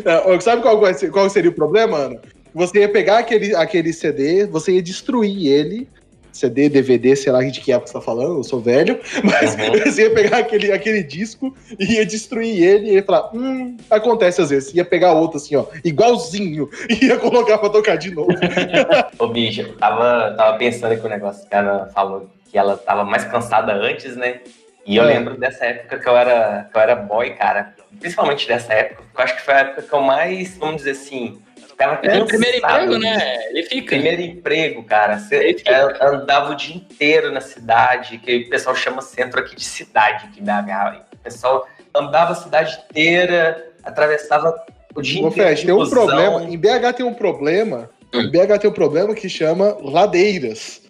É, Sabe qual, qual seria o problema, Ana? Você ia pegar aquele, aquele CD, você ia destruir ele. CD, DVD, sei lá de que época você tá falando, eu sou velho, <laughs> mas Uhum. você ia pegar aquele, aquele disco e ia destruir ele e ia falar, hum, acontece às vezes. Ia pegar outro assim, ó, igualzinho, e <laughs> ia colocar pra tocar de novo. <laughs> Ô, bicho, eu tava, tava pensando que o negócio que a Ana falou que ela tava mais cansada antes, né? E eu É. lembro dessa época que eu era, que eu era boy, cara. Principalmente dessa época, eu acho que foi a época que eu mais, vamos dizer assim, ficava É o cansado. primeiro emprego, né? Ele fica. Primeiro emprego, cara. Você é, andava o dia inteiro na cidade, que o pessoal chama centro aqui de cidade, que BH. O pessoal andava a cidade inteira, atravessava o dia Ô, inteiro. De tem um problema, em BH tem um problema, Hum. em BH tem um problema que chama ladeiras.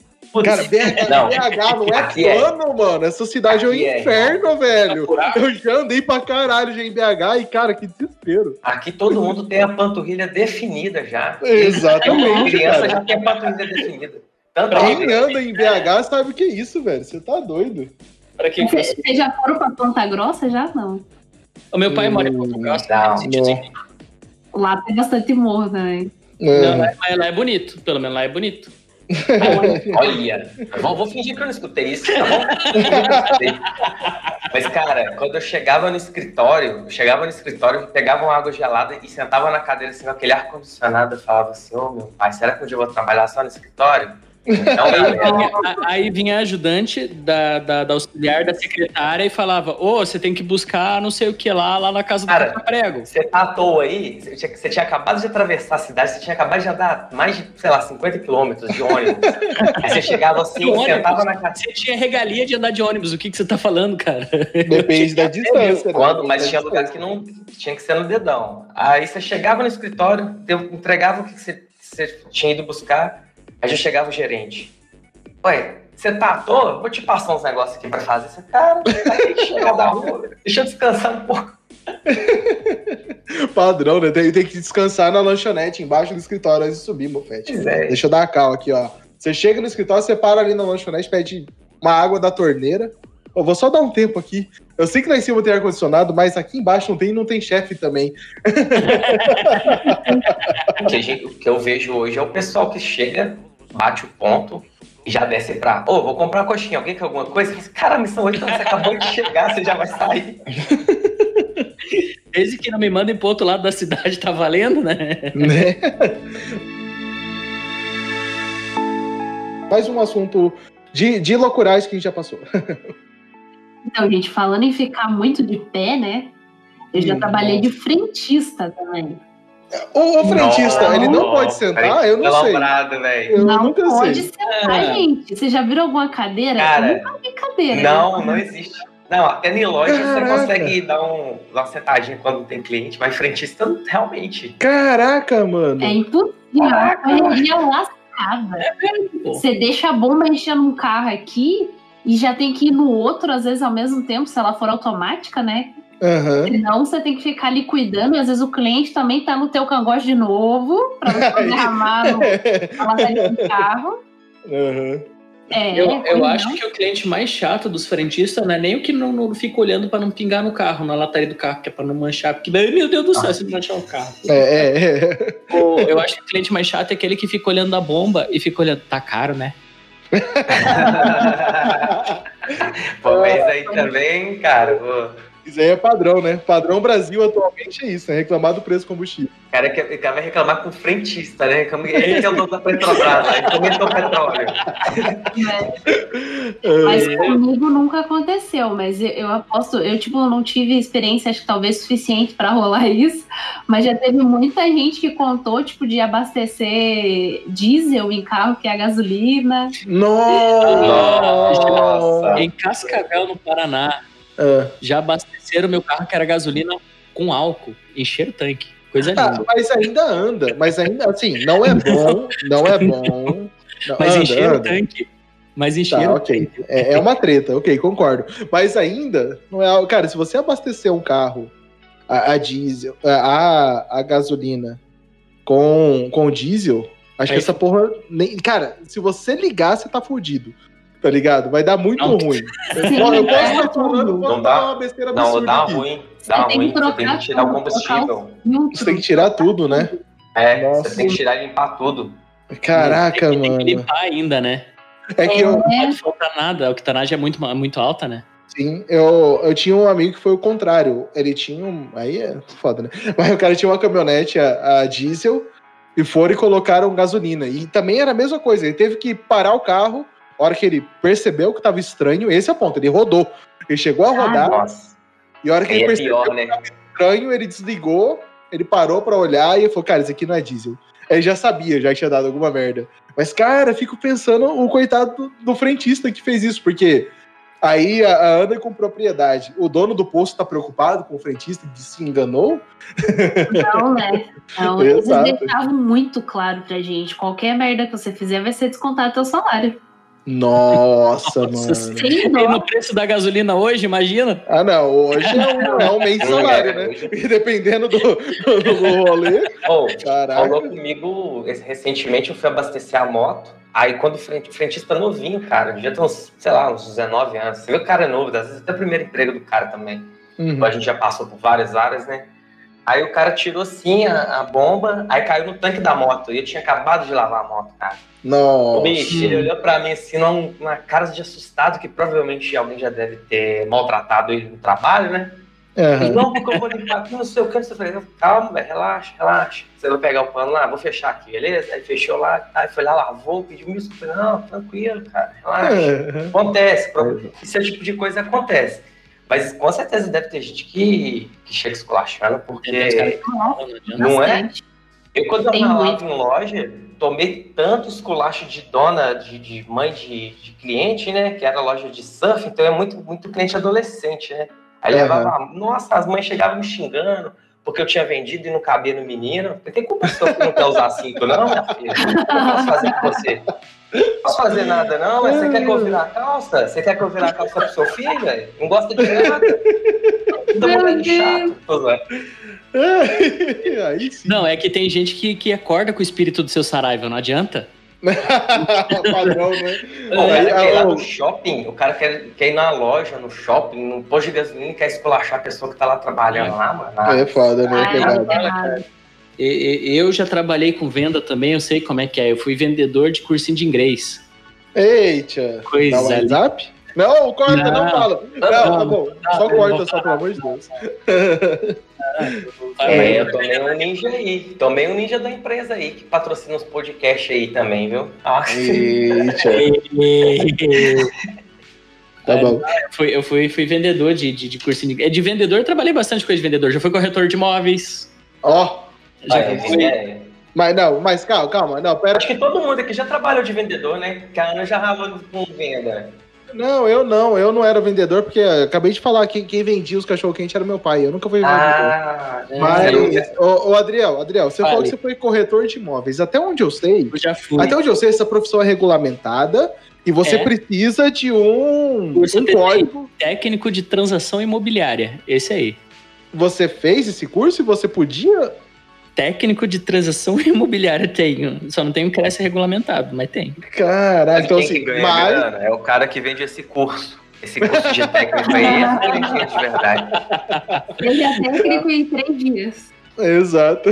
Cara, BH não. BH não é Aqui é. plano, mano. Essa cidade é um Aqui é, inferno, velho. Tá Eu já andei pra caralho já em BH e, cara, que desespero. Aqui todo mundo tem a panturrilha definida já. Exatamente, Criança cara. já tem a panturrilha definida. Tanto Quem anda em BH sabe o que é isso, velho. Você tá doido. Pra quem Vocês fosse. vocês já foram pra Ponta Grossa? Já não. O meu pai mora em Hum, Grosso. não, né? Sentido não. assim. Lá tem bastante morro também. Não, É. lá é bonito. Pelo menos lá é bonito. <laughs> Olha, vou, vou fingir que eu não escutei isso, tá bom? Mas, cara, quando eu chegava no escritório, eu chegava no escritório, pegava uma água gelada e sentava na cadeira assim, com aquele ar-condicionado, eu falava assim, ô meu pai, será que um dia eu vou trabalhar só no escritório? Então, Aí a- aí vinha a ajudante da, da, da auxiliar da secretária e falava: Ô, você tem que buscar não sei o que lá, lá na casa do Cara, prego. você tá à toa aí, você tinha, você tinha acabado de atravessar a cidade, você tinha acabado de andar mais de, sei lá, 50 quilômetros de ônibus. <laughs> aí você chegava assim, ônibus? sentava na cadeira. Você tinha regalia de andar de ônibus. O que, que você tá falando, cara? Depende da distância. né? Quando, mas tinha lugares que não tinha que ser no dedão. Aí você chegava no escritório, entregava o que você, você tinha ido buscar, aí já chegava o gerente. Ué, você tá à toa? Vou te passar uns negócios aqui pra fazer. Você tá, de chegar da rua, deixa eu descansar um pouco. <laughs> Padrão, né? Tem, tem que descansar na lanchonete embaixo do escritório antes de subir, mofete. É. Deixa eu dar a cal aqui, ó. Você chega no escritório, você para ali na lanchonete, pede uma água da torneira. Eu vou só dar um tempo aqui. Eu sei que lá em cima tem ar-condicionado, mas aqui embaixo não tem e não tem chefe também. <laughs> O que, a gente- o que eu vejo hoje é o pessoal que chega, bate o ponto e já desce pra. Ô, vou comprar uma coxinha, alguém quer alguma coisa? Cara, a missão 8 você acabou de chegar, você já vai sair. <laughs> Desde que não me mandem pro outro lado da cidade, tá valendo, né? né? Mais um assunto de, de loucurais que a gente já passou. <laughs> Então, gente, falando em ficar muito de pé, né? Eu já Hum, trabalhei de frentista também. O, o frentista, Não, ele não não, pode sentar? Eu não sei. Eu não nunca pode sei. sentar, É. gente. Você já viram alguma cadeira? Cara, eu nunca vi cadeira. Não, não existe. Não, até em loja Caraca. você consegue dar, um, dar uma sentadinha quando tem cliente, mas frentista realmente. Caraca, mano. É impossível. É Caraca. correria lascada. pô. Você deixa a bomba enchendo um carro aqui e já tem que ir no outro, às vezes, ao mesmo tempo, se ela for automática, né? Aham. Senão você tem que ficar ali cuidando, e às vezes o cliente também tá no teu cangote de novo, pra poder <laughs> derramar no, <laughs> carro. Aham. É, Eu, eu acho não. que o cliente mais chato dos frentistas não é nem o que não, não fica olhando pra não pingar no carro, na lataria do carro, que é pra não manchar, porque, meu Deus do céu, se manchar o carro. É, é, é. Eu acho que o cliente mais chato é aquele que fica olhando a bomba e fica olhando, tá caro, né? <laughs> Mas aí também, cara, pô, Isso aí é padrão, né? Padrão Brasil atualmente é isso, né? Reclamar do preço do combustível. o cara, que- o cara vai reclamar com o frentista, né? Ele que é o dono da Petrobras, aí comentou o petróleo. Mas É. comigo nunca aconteceu, mas eu, eu aposto, eu tipo não tive experiência, acho que talvez suficiente pra rolar isso, mas já teve muita gente que contou tipo de abastecer diesel em carro que é a gasolina. Nossa! Nossa. Em Cascavel, no Paraná, Ah. já abasteceram meu carro que era gasolina com álcool, encher o tanque. Coisa Ah, linda. mas ainda anda, mas ainda assim, não é bom, não é bom. Não, Mas anda, encher o tanque. Mas Tá, o ok. tanque. É, é uma treta, ok, concordo. Mas ainda, não é algo. Cara, se você abastecer um carro a, a diesel, a, a gasolina com, com diesel, acho que Aí- essa porra. Nem, cara, se você ligar, você tá fudido. Tá ligado? Vai dar muito Não. ruim. Sim, eu posso é estar falando, posso dá. uma besteira Não, dá aqui. ruim, Você dá tem que ruim. Você tem que tirar o tudo, combustível. Você tem que tirar tudo, né? É, Nossa. você tem que tirar e limpar tudo. Caraca, tem, Tem que mano. limpar ainda, né? É que eu, Não pode faltar nada. A octanagem é muito, muito alta, né? Sim, eu, eu tinha um amigo que foi o contrário. Ele tinha um. Aí é foda, né? <laughs> Mas o cara tinha uma caminhonete a, a diesel e foram e colocaram gasolina. E também era a mesma coisa. Ele teve que parar o carro. A hora que ele percebeu que tava estranho, esse é o ponto. Ele rodou. Ele chegou a rodar Nossa. e a hora que Aí ele é percebeu pior, né? estranho, ele desligou, ele parou pra olhar e falou: Cara, isso aqui não é diesel. Ele já sabia, já tinha dado alguma merda. Mas, cara, fico pensando o coitado do, do frentista que fez isso, porque aí a, a anda com propriedade. O dono do posto tá preocupado com o frentista que se enganou? Não, né? Não, eles <laughs> deixavam muito claro pra gente. Qualquer merda que você fizer vai ser descontado teu salário. Nossa, Nossa, mano. sim. E no preço da gasolina hoje, imagina? Ah, não. Hoje é um, é um mês de salário, né? E dependendo do, do, do rolê. Caraca. falou comigo recentemente, eu fui abastecer a moto. Aí quando o frentista novinho, cara, devia ter uns, sei lá, uns 19 anos. Você vê o cara é novo, às vezes até o primeiro emprego do cara também. Uhum. A gente já passou por várias áreas, né? Aí o cara tirou assim a, a bomba, aí caiu no tanque da moto. E eu tinha acabado de lavar a moto, cara. O Nossa. bicho, ele olhou pra mim assim, numa, numa cara de assustado, que provavelmente alguém já deve ter maltratado ele no trabalho, né? Aham. Não, porque eu vou limpar aqui no seu canto. Eu falei, calma, velho, relaxa, relaxa. Você vai pegar o pano lá, vou fechar aqui, beleza? Aí fechou lá, aí foi lá, lavou, pediu mil desculpas. Eu falei, Não, tranquilo, cara, relaxa. Aham. Acontece, pro- esse tipo de coisa acontece. Mas com certeza deve ter gente que, que chega esculachando, porque falam, não. Não é? Eu, quando eu trabalhava em loja, tomei tanto esculacho de dona, de, de mãe de, de cliente, né? Que era loja de surf, então é muito, muito cliente adolescente, né? Aí Aham. levava, nossa, as mães chegavam me xingando porque eu tinha vendido e não cabia no menino. Tem culpa sua que não quer usar cinto, não, minha filha? O que eu posso fazer com você? Não posso fazer nada, não? Mas você quer que eu vire a calça? Você quer que eu vire a calça pro seu filho, velho? Não gosta de nada? É Meu chato. <laughs> Aí sim. Não, é que tem gente que, que acorda com o espírito do seu Saraiva, não adianta. <laughs> Padrão, né? O Aí, cara quer ir lá ah, no shopping, o cara quer, quer ir na loja, no shopping, no posto de gasolina quer esculachar a pessoa que tá lá trabalhando lá, mano. Ah, É foda, né? Ah, é Pegado. Eu já trabalhei com venda também, eu sei como é que é. Eu fui vendedor de cursinho de inglês. Eita. Coisa. WhatsApp? Não, corta, não, Não. fala. Não, Não, tá bom. Só não, corta, não. só pelo amor de Deus. <laughs> É, eu tomei um ninja aí. Tomei um ninja da empresa aí, que patrocina os podcasts aí também, viu? Ah, Eita. <laughs> Tá É, bom. Eu fui, eu fui, fui vendedor de, de, de cursinho. de- De vendedor, eu trabalhei bastante coisa de vendedor. Já fui corretor de imóveis. Ó, Já É, fui. é. mas não, mas calma, calma, não, pera. Acho que todo mundo aqui já trabalhou de vendedor, né? Que a Ana já ralou com venda. Não, eu não, eu não era vendedor, porque eu acabei de falar que quem vendia os cachorro quente era meu pai. Eu nunca fui vendedor. Ah, Mas, você ô, ô, Adriel, Adriel, você Fale. falou que você foi corretor de imóveis. Até onde eu sei, Eu já fui. até onde eu sei, essa profissão é regulamentada e você É. precisa de um, Curso um código. Técnico de transação imobiliária. Esse aí. Você fez esse curso e você podia. Técnico de transação <laughs> imobiliária tenho. Só não tenho Cresce regulamentado, mas tem. Caraca, então assim, mas. É o cara que vende esse curso. Esse curso de técnico aí é <laughs> técnico de verdade. Ele é técnico em três dias. Exato.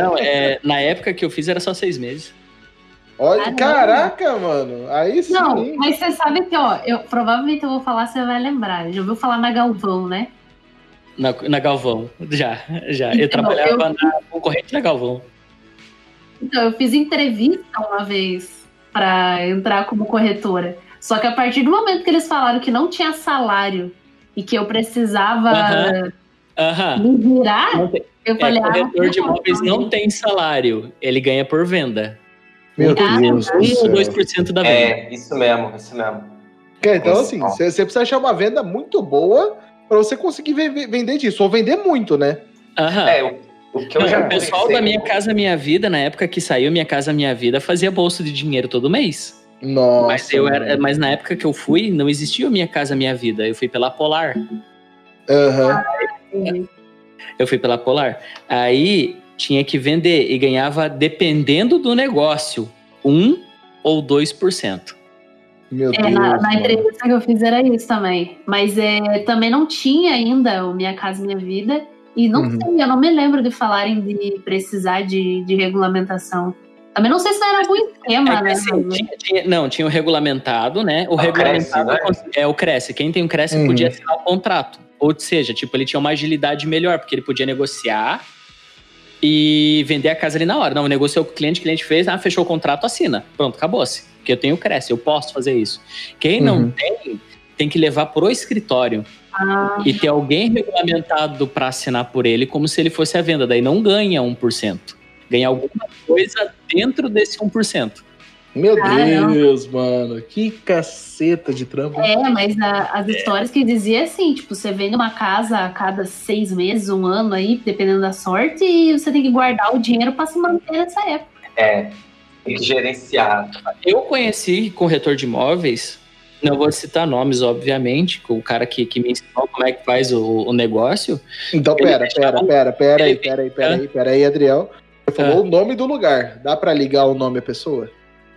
Não, é, <laughs> na época que eu fiz era só seis meses. Olha, Ah, não. caraca, mano. Aí sim. Não, mas você sabe que, ó, eu provavelmente eu vou falar, você vai lembrar. Já ouviu falar na Galvão, né? Na, na Galvão. Já, já. Eu Então, trabalhava eu- na concorrente da Galvão. Então, eu fiz entrevista uma vez pra entrar como corretora. Só que a partir do momento que eles falaram que não tinha salário e que eu precisava Aham. Aham. me virar, Não tem- eu É, falei, ah, corretor de não, imóveis não tem salário. Ele ganha por venda. Meu Ah, Deus do 1 ou céu. 2% da venda. É, isso mesmo, isso mesmo. Então, assim, você precisa achar uma venda muito boa pra você conseguir ve- vender disso. Ou vender muito, né? Aham. É, o, o que eu Não, já o pessoal da Minha Casa Minha Vida, na época que saiu Minha Casa Minha Vida, fazia bolsa de dinheiro todo mês. Nossa. mas, eu era, mas na época que eu fui, não existia Minha Casa Minha Vida. Eu fui pela Polar. Aham. Eu fui pela Polar. Aí tinha que vender e ganhava, dependendo do negócio, 1 ou 2%. Meu É, Deus. na, na entrevista que eu fiz era isso também. Mas é, também não tinha ainda o Minha Casa Minha Vida. E não Uhum. sei, eu não me lembro de falarem de precisar de, de regulamentação. Também não sei se não era algum esquema, É né? assim, tinha- tinha- não, tinha o regulamentado, né? O Ah, o regulamentado Cresce, é o Cresce. Quem tem o Cresce Uhum. podia assinar o contrato. Ou seja, tipo, ele tinha uma agilidade melhor, porque ele podia negociar e vender a casa ali na hora. Não, negociou com o cliente, o cliente fez, ah, fechou o contrato, assina. Pronto, acabou-se. Porque eu tenho Cresce, eu posso fazer isso. Quem não Uhum. tem, tem que levar pro escritório Ah, e ter alguém regulamentado para assinar por ele, como se ele fosse a venda. Daí não ganha 1%. Ganha alguma coisa dentro desse 1%. Meu Caramba. Deus, mano. Que caceta de trampo. é, mas a- as histórias que dizia é assim, tipo, você vende uma casa a cada seis meses, um ano aí, dependendo da sorte, e você tem que guardar o dinheiro pra se manter nessa época. É, tem que gerenciar. Eu conheci corretor de imóveis, não vou citar nomes, obviamente, com o cara que, que me ensinou como é que faz o, o negócio. Então, pera, deixava- pera, pera, pera aí, pera aí, pera aí, pera aí, Adriel. Você falou o nome do lugar. Dá pra ligar o nome à pessoa?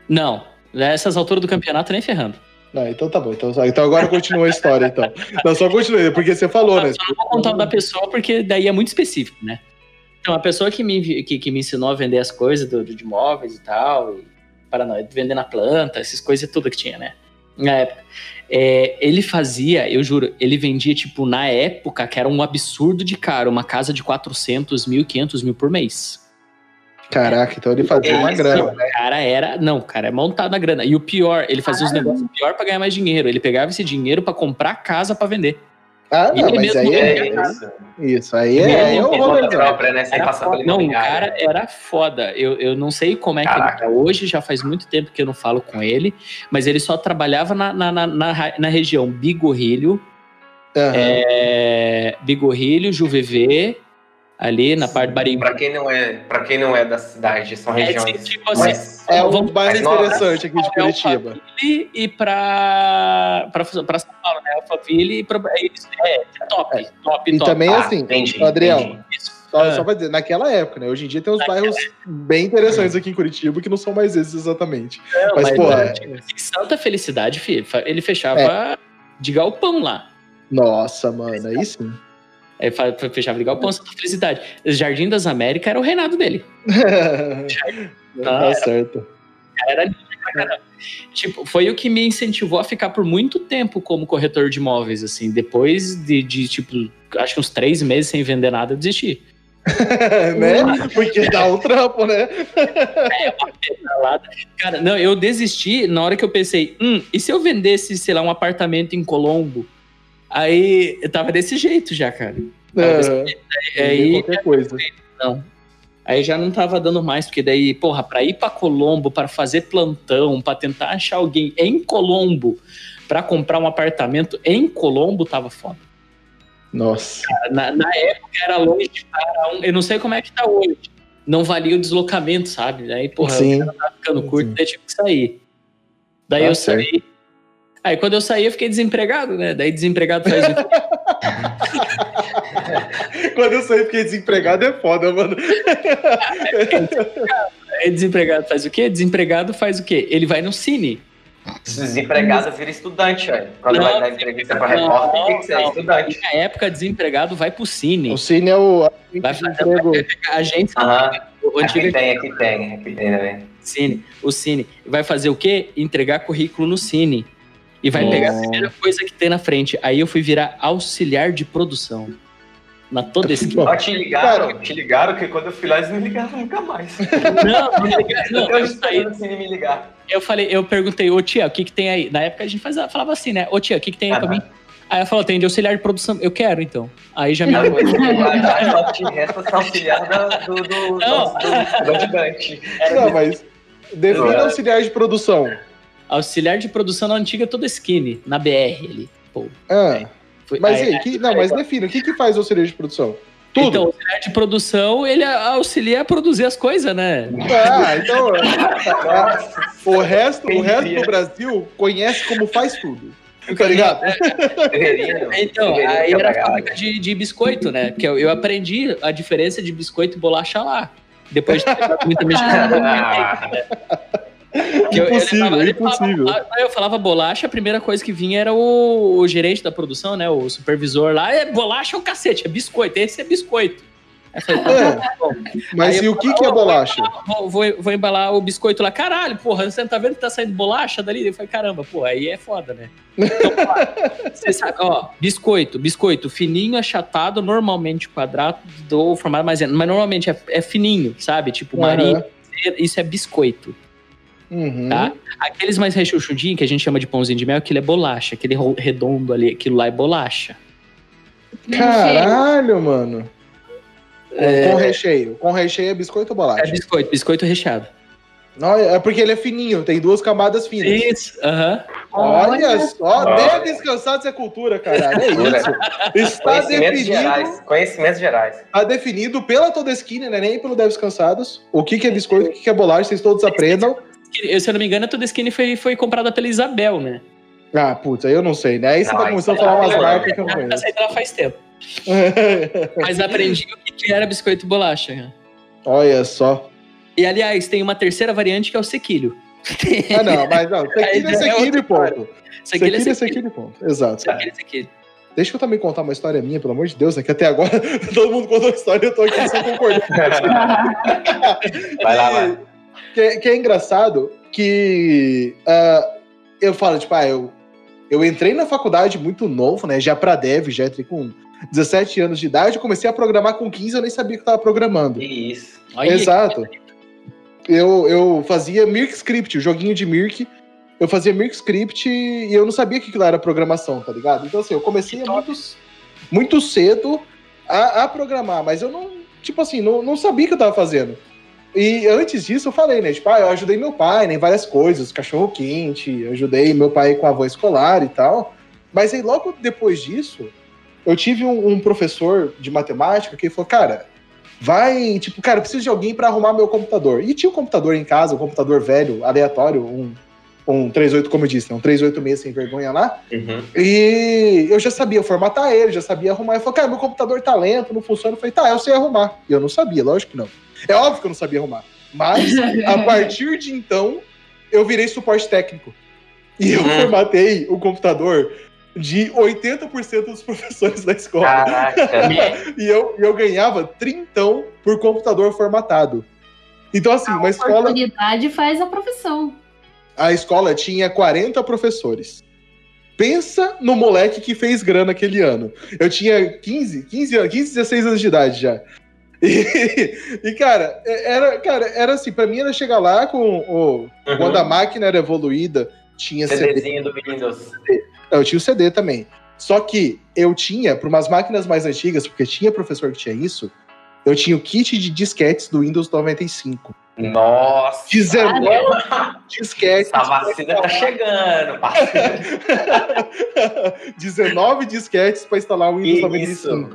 Não, nessas alturas do campeonato nem ferrando. Não, então tá bom. Então, então agora continua a história, então. Não, só continua, porque você falou, né? Só não vou contar o da pessoa porque daí é muito específico, né? Então, a pessoa que me, que, que me ensinou a vender as coisas do, do- de imóveis e tal, e para nós, vender na planta, essas coisas tudo que tinha, né? Na época. É, ele fazia, eu juro, ele vendia, tipo, na época, que era um absurdo de caro, uma casa de 400 mil, 500 mil por mês. Caraca, então ele fazia É uma grana. O cara era. Não, o cara é montado na grana. E o pior, ele fazia os negócios pior pra ganhar mais dinheiro. Ele pegava esse dinheiro pra comprar casa pra vender. Ah, não, ele mas mesmo aí é, É isso. isso. Aí é, Ele é o própria, né? Era foda. Não, o imobiliária. cara era foda. Eu, eu não sei como é que ele Caraca. tá hoje, já faz muito tempo que eu não falo com ele, mas ele só trabalhava na, na, na, na, na região Bigorrilho, Aham. é, Bigorrilho, Juvevê, ali na parte de Barimbu. Pra quem não é, para quem não é da cidade, são É, regiões tipo assim, mais- É um vamos bairro interessante aqui de É Curitiba. E pra, pra, pra São Paulo, né? Alphaville e pra, é, é, top, top, E top. também, Ah, assim, entendi, Adriel, entendi. Isso. Só, Ah. só pra dizer, naquela época, né? Hoje em dia tem uns bairros bem interessantes aqui em Curitiba que não são mais esses exatamente. Não, Mas, pô, é, é- tipo assim, Santa Felicidade, filho, ele fechava de galpão lá. Nossa, mano, aí sim. Aí fechava de galpão, Santa Felicidade. Jardim das Américas era o reinado dele. <laughs> tá Ah, certo. Era. Tipo, foi o que me incentivou a ficar por muito tempo como corretor de imóveis, assim. Depois de, de, tipo, acho que uns três meses sem vender nada, eu desisti. <laughs> né? Porque dá um trampo, né? É, uma pedalada. Cara, não, eu desisti na hora que eu pensei, hum, e se eu vendesse, sei lá, um apartamento em Colombo? Aí eu tava desse jeito já, cara. Tava É. Aí, aí qualquer coisa. não. Aí já não tava dando mais, porque daí, porra, pra ir pra Colombo, pra fazer plantão, pra tentar achar alguém em Colombo, pra comprar um apartamento em Colombo, tava foda. Nossa. Na, na época era longe para um. Eu não sei como é que tá hoje. Não valia o deslocamento, sabe? Aí, porra, Sim. o cara tava ficando curto, Sim. daí tive que sair. Daí Tá eu certo. saí. Aí quando eu saí, eu fiquei desempregado, né? Daí desempregado faz o quê? <laughs> <laughs> Quando eu saí fiquei desempregado é foda, mano. Aí desempregado faz o quê? Desempregado faz o quê? Ele vai no cine. Desempregado vira estudante, velho. Quando Não, vai dar entrevista pra não, repórter, tem que ser não. estudante. Na época, desempregado vai pro cine. O Cine é o Vai fazer emprego. a agência, Aham. o antigo Aqui tem, aqui tem, aqui tem também. Cine, o Cine. Vai fazer o quê? Entregar currículo no Cine. E vai Nossa. pegar a primeira coisa que tem na frente. Aí eu fui virar auxiliar de produção. Na toda esquina. Ó, te ligaram, te ligaram que quando eu fui lá eles me ligaram nunca mais. Não, não, me liga- não, eu saí, Cine me ligar. eu falei, eu perguntei, ô tia, o que que tem aí? Na época a gente fazia, falava assim, né? Ô tia, o que que tem aí pra Aham. mim? Aí ela falou, tem de auxiliar de produção. Eu quero, então. Aí já me Não, mas já só te resta ser auxiliar do, do, do, Não. do, do. Não, defina É. auxiliar de produção. Auxiliar de produção na antiga toda skinny, na BR ali. Pô, Ah, foi- mas aí- aí, que, não, mas defina. O que, que faz auxiliar de produção? Tudo. Então, o auxiliar de produção, ele auxilia a produzir as coisas, né? Ah, então Nossa, o resto, o resto do Brasil conhece como faz tudo. Tá ligado? deveria. Então, aí ter era a fábrica de, de biscoito, né? Porque eu, eu aprendi a diferença de biscoito e bolacha lá. Depois de ter muita mexicana. <laughs> Eu- Impossível, levava- eu impossível. falava- eu falava bolacha, a primeira coisa que vinha era o, o gerente da produção, né? O supervisor lá. É, bolacha é o cacete, é biscoito. Esse é biscoito. Falei, tá É, mas Aí e o que, que é bolacha? Vou, vou, vou embalar o biscoito lá. Caralho, porra, você não tá vendo que tá saindo bolacha dali? Eu falei, caramba, pô, aí é foda, né? Então, ó, você sabe, ó, biscoito, biscoito fininho, achatado, normalmente quadrado ou formado mais mas normalmente é, é fininho, sabe? Tipo, marinho, Aham. isso é biscoito, Uhum. tá? Aqueles mais rechuchudinhos, que a gente chama de pãozinho de mel, aquilo é bolacha, aquele redondo ali, aquilo lá é bolacha. Caralho, mano. É. Com recheio. Com recheio é biscoito ou É bolacha? biscoito, biscoito recheado. Não, é porque ele é fininho, tem duas camadas finas. Isso, aham. Olha só, Olha. deixa descansar de ser cultura, caralho. É isso. Está Conhecimentos definido, gerais. Conhecimentos gerais. está definido pela toda esquina, né? Nem pelo Deves Cansados. O que, que é biscoito, o que, que é bolacha, vocês todos aprendam. Eu, Se eu não me engano, a toda skinny foi, foi comprada pela Isabel, né? Ah, puta, eu não sei, né? Aí você tá aí começando a tá falar umas marcas que eu não Essa conheço. aí ela faz tempo. <laughs> Mas aprendi o que era biscoito e bolacha. né? Olha só. E aliás, tem uma terceira variante que é o sequilho. Ah, não, mas não. <laughs> Sequilho é ideia é sequilho e outra ponto. Sequilho é Sequilho é sequilho. sequilho e ponto. Exato. Sequilho é sequilho. Deixa eu também contar uma história minha, pelo amor de Deus, né? Que até agora <laughs> todo mundo contou a história e eu tô aqui só concordando. Vai lá, vai. Que, é- que é engraçado que ah, eu falo, tipo, ah, eu, eu entrei na faculdade muito novo, né? Já pra dev, já entrei com 17 anos de idade, comecei a programar com 15, eu nem sabia que eu tava programando. Isso. Olha Exato. Eu, eu fazia Mirk Script, o joguinho de Mirk. Eu fazia Mirk Script e eu não sabia que aquilo era programação, tá ligado? Então, assim, eu comecei muito, muito cedo a, a programar, mas eu não, tipo assim, não, não sabia o que eu tava fazendo. E antes disso eu falei, né? Tipo, ah, eu ajudei meu pai né, em várias coisas, cachorro quente, ajudei meu pai com a avó escolar e tal. Mas aí logo depois disso, eu tive um, um professor de matemática que falou, cara, vai, tipo, cara, eu preciso de alguém pra arrumar meu computador. E tinha um computador em casa, um computador velho, aleatório, um, um 38, como eu disse, né, um 386 sem vergonha lá. Uhum. E eu já sabia formatar ele, já sabia arrumar. Ele falou, cara, meu computador tá lento, não funciona. Eu falei, tá, eu sei arrumar. E eu não sabia, lógico que não. É óbvio que eu não sabia arrumar. Mas, a <laughs> partir de então, eu virei suporte técnico. E eu Hum. formatei o computador de 80% dos <laughs> professores da escola. Caraca. <laughs> E eu, eu ganhava trintão por computador formatado. Então, assim, uma escola, Oportunidade faz a profissão. a escola tinha 40 professores. Pensa no moleque que fez grana aquele ano. Eu tinha 15, 15 anos, 15, 16 anos de idade já. <laughs> E, e, cara, era, cara, era assim, pra mim era chegar lá com o. Uhum. Quando a máquina era evoluída, tinha CD. CDzinho do Windows. Eu tinha o CD também. Só que eu tinha, para umas máquinas mais antigas, porque tinha professor que tinha isso, eu tinha o kit de disquetes do Windows 95. Nossa! 19 disquetes. A vacina tá chegando, parceiro. <laughs> 19 disquetes para instalar o Windows Que isso?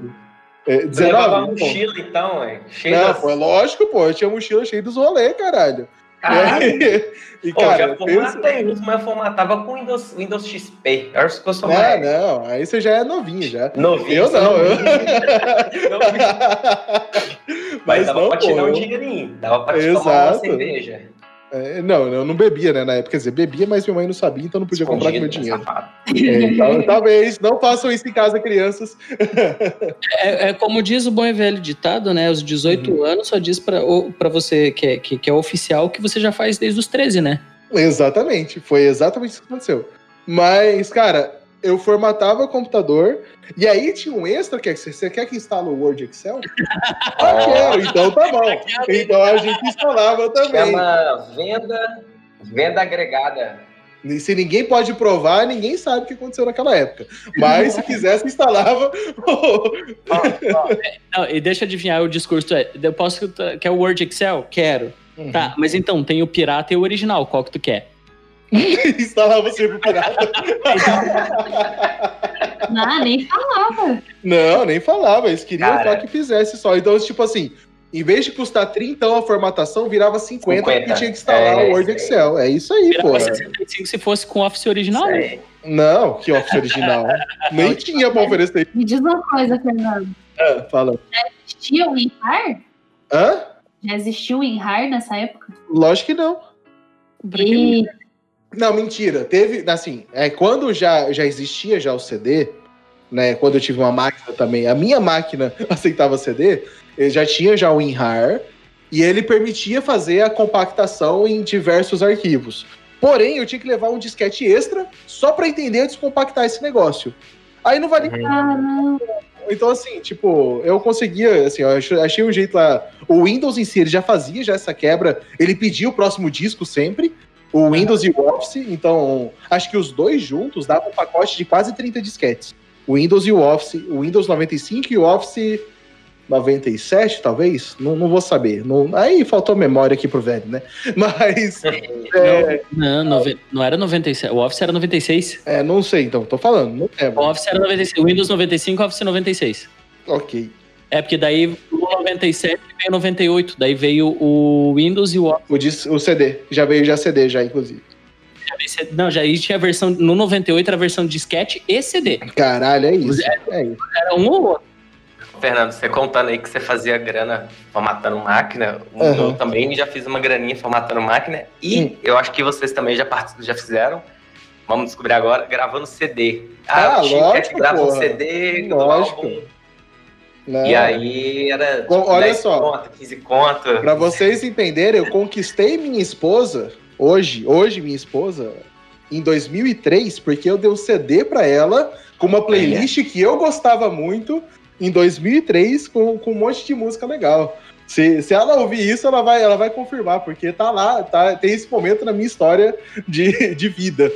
95. É, Você levava 19? pô. mochila, então, ué. Cheio Não, das- pô, é lógico, pô. Eu tinha mochila cheia dos rolê, caralho. Caralho. <laughs> E, Pô, cara, já pensa- formatei uns, mas eu formatava com Windows, Windows XP. Acho que eu sou Ah, mais não, aí você já é novinho já. novinho. Eu não, sou eu-. <laughs> Mas, Mas dava não, pra pô. tirar um dinheirinho. Dava pra te tomar uma Exato. cerveja. É, não, eu não bebia, né, na época. Quer dizer, bebia, mas minha mãe não sabia, então não podia comprar com meu Escondido, dinheiro. <laughs> É, então, talvez, não façam isso em casa, crianças. <laughs> É, é como diz o bom e velho ditado, né? Os 18 Uhum. anos só diz pra você que é, que, que é oficial que você já faz desde os 13, né? Exatamente, foi exatamente isso que aconteceu. Mas, cara, eu formatava o computador e aí tinha um extra que é, você quer que instale o Word Excel? <laughs> Ah, quero, então tá bom. <laughs> Então a gente instalava também. Chama venda, venda agregada. Se ninguém pode provar, ninguém sabe o que aconteceu naquela época. Mas se quisesse, instalava. <laughs> Não, e deixa eu adivinhar o discurso. É, eu posso. Quer o Word Excel? Quero. Tá, mas então, tem o pirata e o original. Qual que tu quer? <laughs> instalava sempre o pirata. <laughs> Ah, nem falava. Não, nem falava. Eles queriam Cara. só que fizesse só. Então, tipo assim, em vez de custar 30 a formatação, virava 50, 50. porque tinha que instalar É, o Word. Excel. É isso aí, pô. Virava 65 se fosse com Office original. Não, que Office original. <laughs> Nem tinha pra oferecer. Me diz uma coisa, Fernando. Ah, fala. Existia o WinRAR? Hã? Já existiu o WinRAR nessa época? Lógico que não. E Não, mentira. Teve, assim, é, quando já, já existia já o CD, né? Quando eu tive uma máquina também, a minha máquina <laughs> aceitava CD, ele já tinha já o WinRAR e ele permitia fazer a compactação em diversos arquivos. Porém, eu tinha que levar um disquete extra só para entender descompactar esse negócio. Aí não valia não. então, assim, tipo, eu conseguia, assim, eu ach- achei um jeito lá. O Windows em si, ele já fazia já essa quebra, ele pedia o próximo disco sempre, o Windows e o Office, então, acho que os dois juntos davam um pacote de quase 30 disquetes. O Windows e o Office, o Windows 95 e o Office 97, talvez? Não, não vou saber. Não- aí faltou memória aqui pro velho, né? <laughs> Mas, é, Não, nove- não era 96. O Office era 96. é, não sei, então, tô falando, não O. Office era 96. O Windows 95, Office 96. Ok. É porque daí o 97 veio 98. Daí veio o Windows e o Office. O, o CD, já veio já CD, já, inclusive. Não, já tinha a versão. No 98 era a versão disquete e CD. Caralho, é isso. É isso. Era um ou outro. Fernando, você contando aí que você fazia grana formatando máquina, Aham. eu também já fiz uma graninha formatando máquina e Hum. eu acho que vocês também já, já fizeram. Vamos descobrir agora, gravando CD. Ah, tinha lógico, que gravar um. CD Lógico. álbum. Não. E aí era Bom, olha 10 só. conto, 15 conto. Pra vocês entenderem, eu conquistei minha esposa, hoje, hoje minha esposa, em 2003, porque eu dei um CD pra ela com uma playlist que eu gostava muito em 2003 com, com um monte de música legal. Se, se ela ouvir isso, ela vai, ela vai confirmar, porque tá lá, tá, tem esse momento na minha história de, de vida.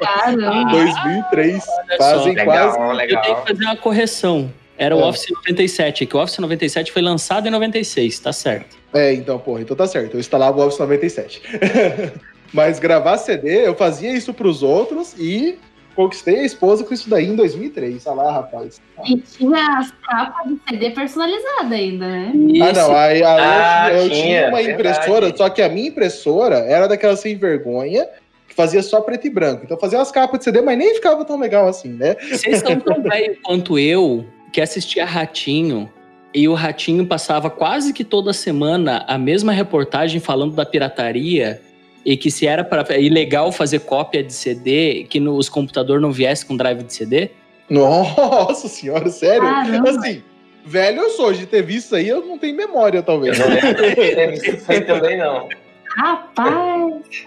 Caramba. 2003. olha Fazem Legal, quase. Eu tenho legal. que fazer uma correção. Era o Ah. Office 97, que o Office 97 foi lançado em 96, tá certo. É, então, porra, então tá certo. Eu instalava o Office 97. <laughs> Mas gravar CD, eu fazia isso pros outros e conquistei a esposa com isso daí em 2003. Olha lá, rapaz. E tinha as capas de CD personalizada ainda, né? Ah, não, aí, aí eu- Ah, eu, tinha, tinha uma verdade. impressora, só que a minha impressora era daquela sem vergonha, que fazia só preto e branco. Então fazia umas capas de CD, mas nem ficava tão legal assim, né? Vocês são tão <laughs> velhos quanto eu, que assistia Ratinho, e o Ratinho passava quase que toda semana a mesma reportagem falando da pirataria, e que se era para ilegal fazer cópia de CD, que no, os computadores não viessem com drive de CD. Nossa senhora, sério? Caramba. Assim, velho eu sou, de ter visto isso aí, eu não tenho memória, Eu talvez. não lembro de ter visto isso aí também, não. Rapaz,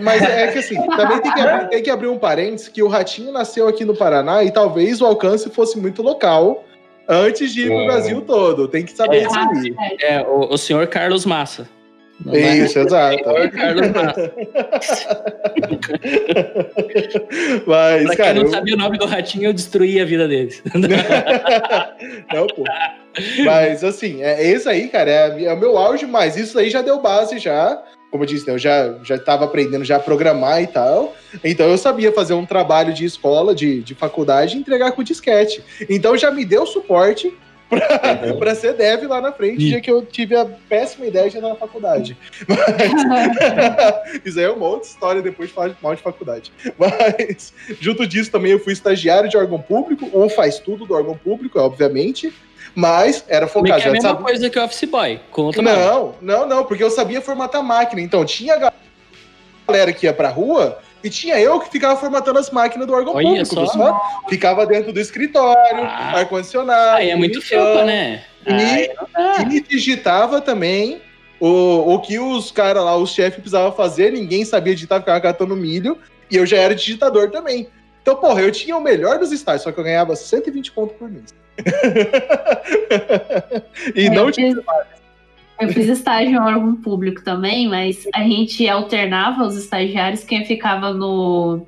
Mas é que assim, também tem que, abrir, tem que abrir um parênteses que o Ratinho nasceu aqui no Paraná e talvez o alcance fosse muito local antes de ir pro É. Brasil todo. Tem que saber É. isso aí. É, o, o senhor Carlos Massa. Não é? Isso, exato. Carlos Massa. Mas, Pra cara, quem não eu- sabia o nome do ratinho, eu destruí a vida deles. <laughs> Não, pô. Mas assim, é, esse aí, cara, é, é o meu auge, mas isso aí já deu base já. Como eu disse, né, eu já, já tava aprendendo já a programar e tal. Então eu sabia fazer um trabalho de escola, de, de faculdade, e entregar com disquete. Então já me deu suporte pra, pra ser dev lá na frente, dia que eu tive a péssima ideia de entrar na faculdade. <laughs> Mas, <laughs> isso aí é uma outra história depois de falar de mal de faculdade. Mas, junto disso, também eu fui estagiário de órgão público, ou faz tudo do órgão público, obviamente. Mas era Meio focado. que é a mesma sabe- coisa que o Office Boy. Com outro nome. Não, não, não, porque eu sabia formatar máquina. Então tinha a galera que ia pra rua e tinha eu que ficava formatando as máquinas do órgão Olha público. pessoal. Ficava dentro do escritório, Ah. ar-condicionado. Aí é muito felpa, né? E- dá. E digitava também o, o que os caras lá, os chefes precisavam fazer, ninguém sabia digitar, ficava catando milho, e eu já era digitador também. Então, porra, eu tinha o melhor dos estágios, só que eu ganhava 120 pontos por mês. <laughs> e É, não tinha. fiz- Eu fiz estágio em órgão público também, mas a gente alternava os estagiários, quem ficava no.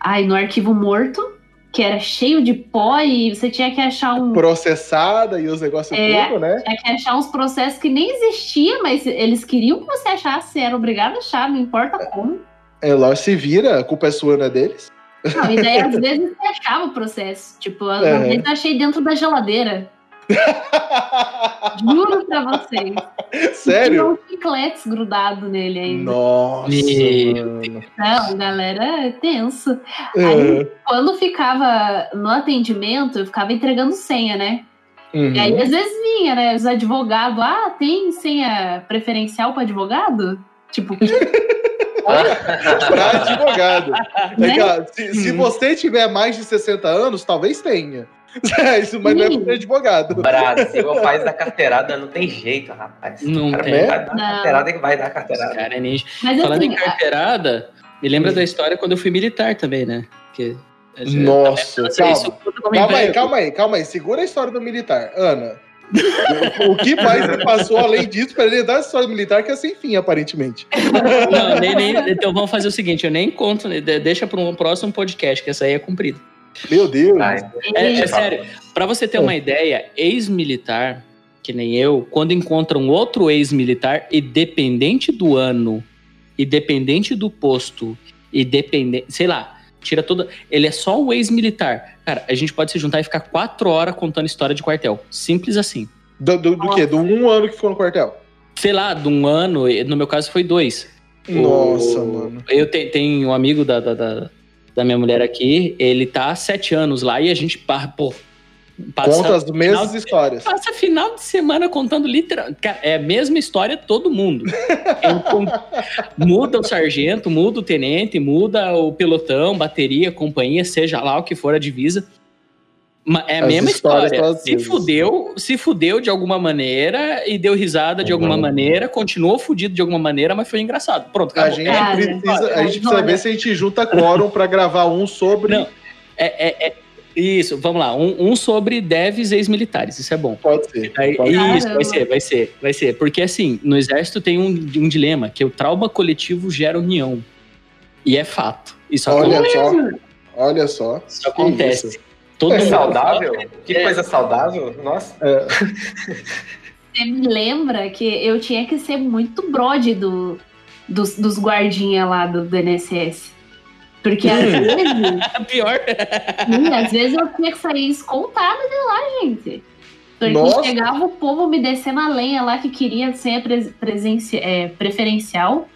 Ai, no arquivo morto, que era cheio de pó e você tinha que achar um. processada e os negócios É. tudo, né? Tinha que achar uns processos que nem existiam, mas eles queriam que você achasse, era obrigado a achar, não importa como. É, lá se vira, a culpa é sua, não é deles. Não, e daí às <laughs> vezes você achava o processo. Tipo, às É. vezes eu achei dentro da geladeira. <laughs> Juro pra vocês. Tinha Sério? uns chicletes grudados nele ainda. Nossa. Não, galera, é tenso. É. Aí, quando ficava no atendimento, eu ficava entregando senha, né? Uhum. E aí, às vezes vinha, né? Os advogados, ah, tem senha preferencial para advogado? Tipo, <laughs> Pra advogado. É Né? que, ó, se, se Hum. você tiver mais de 60 anos, talvez tenha. <laughs> É, Isso, mas não é Sim. pra ser advogado. Brasil faz da carteirada, não tem jeito, rapaz. Não cara tem. vai dar Não. carteirada que vai dar carteirada. cara é ninja. mas Falando assim, em carteirada, me lembra da história quando eu fui militar também, né? Porque, Nossa, Nossa, calma. isso Calma aí, calma aí, calma aí. Segura a história do militar. Ana, o, que mais se passou além disso para ele dar a história do militar que é sem fim, aparentemente? Não, nem, nem- então vamos fazer o seguinte, eu nem conto, de- deixa para um próximo podcast, que essa aí é comprida. Meu Deus. Vai. É, é sério, para você ter uma ideia, ex-militar, que nem eu, quando encontra um outro ex-militar, independente do ano, independente do posto, independente, sei lá, tira toda. Ele é só um ex-militar. Cara, a gente pode se juntar e ficar quatro horas contando história de quartel. Simples assim. Do, do, do quê? Do um ano que ficou no quartel? Sei lá, de um ano, no meu caso foi dois. Nossa, O- mano. Eu te- tenho um amigo da, da, da, da minha mulher aqui, ele tá há sete anos lá e a gente, pô, passa, Conta as mesmas de- histórias. passa final de semana contando literalmente. É a mesma história todo mundo. Eu <laughs> con- muda o sargento, muda o tenente, muda o pelotão, bateria, companhia, seja lá o que for a divisa. É a mesma história. Se vezes. fudeu, se fudeu de alguma maneira e deu risada de alguma Uhum. maneira, continuou fudido de alguma maneira, mas foi engraçado. Pronto, A acabou. gente, Cara, precisa, a gente precisa ver se a gente junta quórum pra gravar um sobre. Não. É, é- é- isso, vamos lá. Um, um sobre devs ex-militares, isso é bom. Pode ser. Aí- Pode- isso, vai ser, vai ser, vai ser. Porque assim, no exército tem um, um dilema, que o trauma coletivo gera união. E é fato. Isso Olha acontece. só. Olha só. Isso acontece. isso. Todo É mundo- saudável? Que É. coisa saudável? Nossa. É, Você me lembra que eu tinha que ser muito brode do, dos, dos guardinha lá do, do NSS. Porque às vezes, É <laughs> pior. sim, às vezes eu tinha que sair escoltada de lá, gente. Porque Nossa. chegava o povo me descendo a lenha lá que queria ser é, preferencial.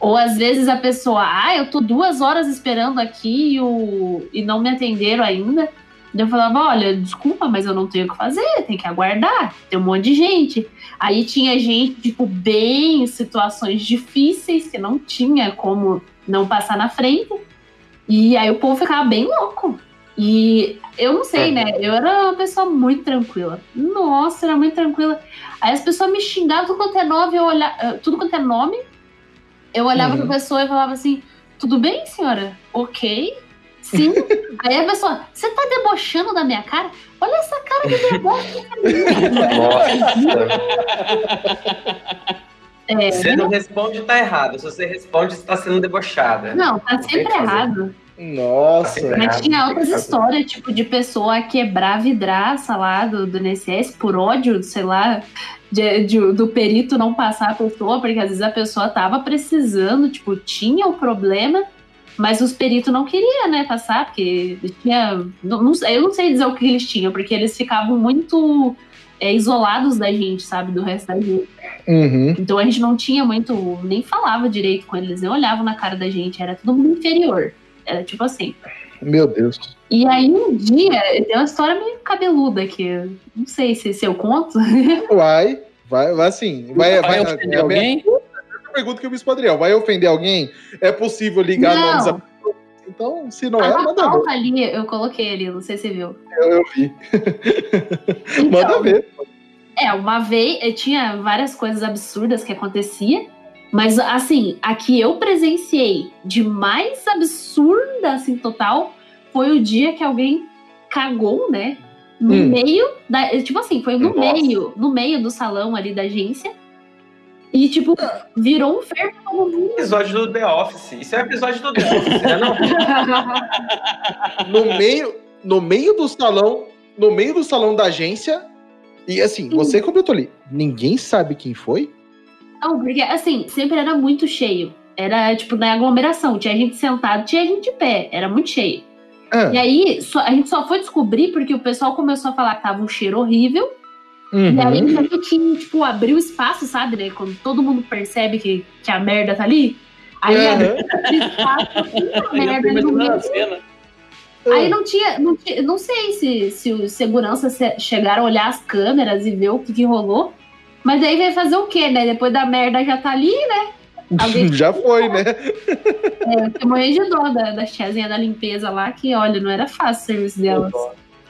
Ou às vezes a pessoa, ah, eu tô duas horas esperando aqui e, o, e não me atenderam ainda. Eu falava, olha, desculpa, mas eu não tenho o que fazer, tem que aguardar, tem um monte de gente. Aí tinha gente, tipo, bem em situações difíceis, que não tinha como não passar na frente. E aí o povo ficava bem louco. E eu não sei, né? Eu era uma pessoa muito tranquila. Nossa, era muito tranquila. Aí as pessoas me xingavam tudo quanto é nome, eu olhava, eh, tudo quanto é nome. Eu olhava Uhum. pra pessoa e falava assim: tudo bem, senhora? Ok. Sim. Aí a pessoa, você tá debochando da minha cara? Olha essa cara de deboche. Nossa. É, você não responde, tá errado. Se você responde, você tá sendo debochada. Não, tá sempre errado. Nossa. Tá Mas tinha outras histórias, tipo, de pessoa quebrar vidraça lá do, do NSS por ódio, sei lá, de, de, do perito não passar a pessoa, porque às vezes a pessoa tava precisando, tipo, tinha o problema, mas os peritos não queriam, né, passar, porque tinha. Não, não, eu não sei dizer o que eles tinham, porque eles ficavam muito é, isolados da gente, sabe? Do resto da gente. Uhum. Então a gente não tinha muito. Nem falava direito com eles, nem olhavam na cara da gente, era todo mundo inferior. Era tipo assim. Meu Deus. E aí um dia, tem uma história meio cabeluda que não sei se, se eu conto. <laughs> Vai, vai, vai assim. Vai, vai, vai ofender alguém? Pergunta que eu fiz pro Adriel. Vai ofender alguém? É possível ligar não. nomes a então, se não é, a manda ver. ali, eu coloquei ali, não sei se você viu. Eu, eu vi. <laughs> Então, manda ver. É, uma vez, eh, tinha várias coisas absurdas que acontecia, mas assim, a que eu presenciei de mais absurda, assim, total, foi o dia que alguém cagou, né? No hum. meio da. Tipo assim, foi no Nossa. meio, no meio do salão ali da agência. E, tipo, virou um fervo todo mundo. Episódio do The Office. Isso é episódio do The Office, né? Não? <laughs> no, meio, no meio do salão, no meio do salão da agência. E assim, Sim. você comentou ali, ninguém sabe quem foi? Não, porque assim, sempre era muito cheio. Era, tipo, na aglomeração. Tinha gente sentado, tinha gente de pé. Era muito cheio. Ah. E aí, só, a gente só foi descobrir porque o pessoal começou a falar que tava um cheiro horrível. Uhum. E aí a gente, tipo, abriu espaço, sabe, né? Quando todo mundo percebe que, que a merda tá ali. Aí uhum. abriu espaço, a <laughs> merda meio. Aí não tinha, não tinha, não sei se, se os seguranças chegaram a olhar as câmeras e ver o que, que rolou. Mas aí vai fazer o quê, né? Depois da merda já tá ali, né? Alguém <laughs> já foi, né? <laughs> É, eu morri de dó da, da tiazinha da limpeza lá, que olha, não era fácil o serviço delas.